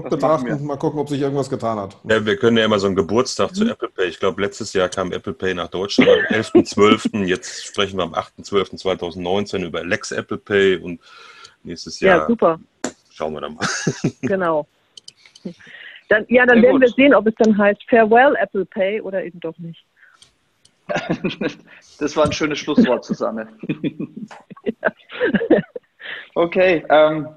betrachten und mal gucken, ob sich irgendwas getan hat. Ja, wir können ja immer so einen Geburtstag mhm. zu Apple Pay. Ich glaube, letztes Jahr kam Apple Pay nach Deutschland am 11.12. Jetzt sprechen wir am 8.12.2019 über Lex Apple Pay und nächstes Jahr. Ja, super. Schauen wir dann mal. Genau. Dann, ja, dann ja, werden wir sehen, ob es dann heißt Farewell Apple Pay oder eben doch nicht. Das war ein schönes Schlusswort, Susanne. ja. Okay, ähm,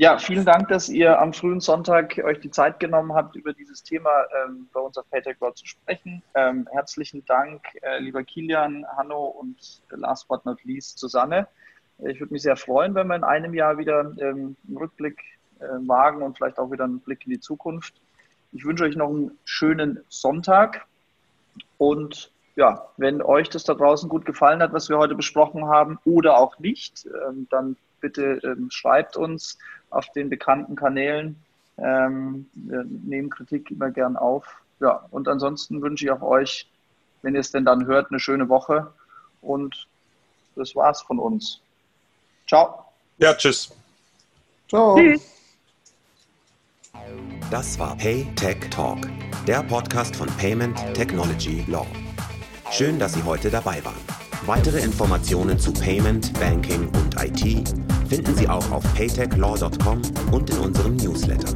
ja, vielen Dank, dass ihr am frühen Sonntag euch die Zeit genommen habt, über dieses Thema ähm, bei uns auf Paytech World zu sprechen. Ähm, herzlichen Dank, äh, lieber Kilian, Hanno und last but not least Susanne. Ich würde mich sehr freuen, wenn wir in einem Jahr wieder ähm, einen Rückblick äh, wagen und vielleicht auch wieder einen Blick in die Zukunft. Ich wünsche euch noch einen schönen Sonntag und ja, wenn euch das da draußen gut gefallen hat, was wir heute besprochen haben oder auch nicht, ähm, dann bitte ähm, schreibt uns auf den bekannten Kanälen. Ähm, wir nehmen Kritik immer gern auf. Ja, und ansonsten wünsche ich auch euch, wenn ihr es denn dann hört, eine schöne Woche. Und das war's von uns. Ciao. Ja, tschüss. Ciao. Tschüss. Das war Pay Tech Talk, der Podcast von Payment Technology Law. Schön, dass Sie heute dabei waren. Weitere Informationen zu Payment, Banking und IT finden Sie auch auf paytechlaw.com und in unserem Newsletter.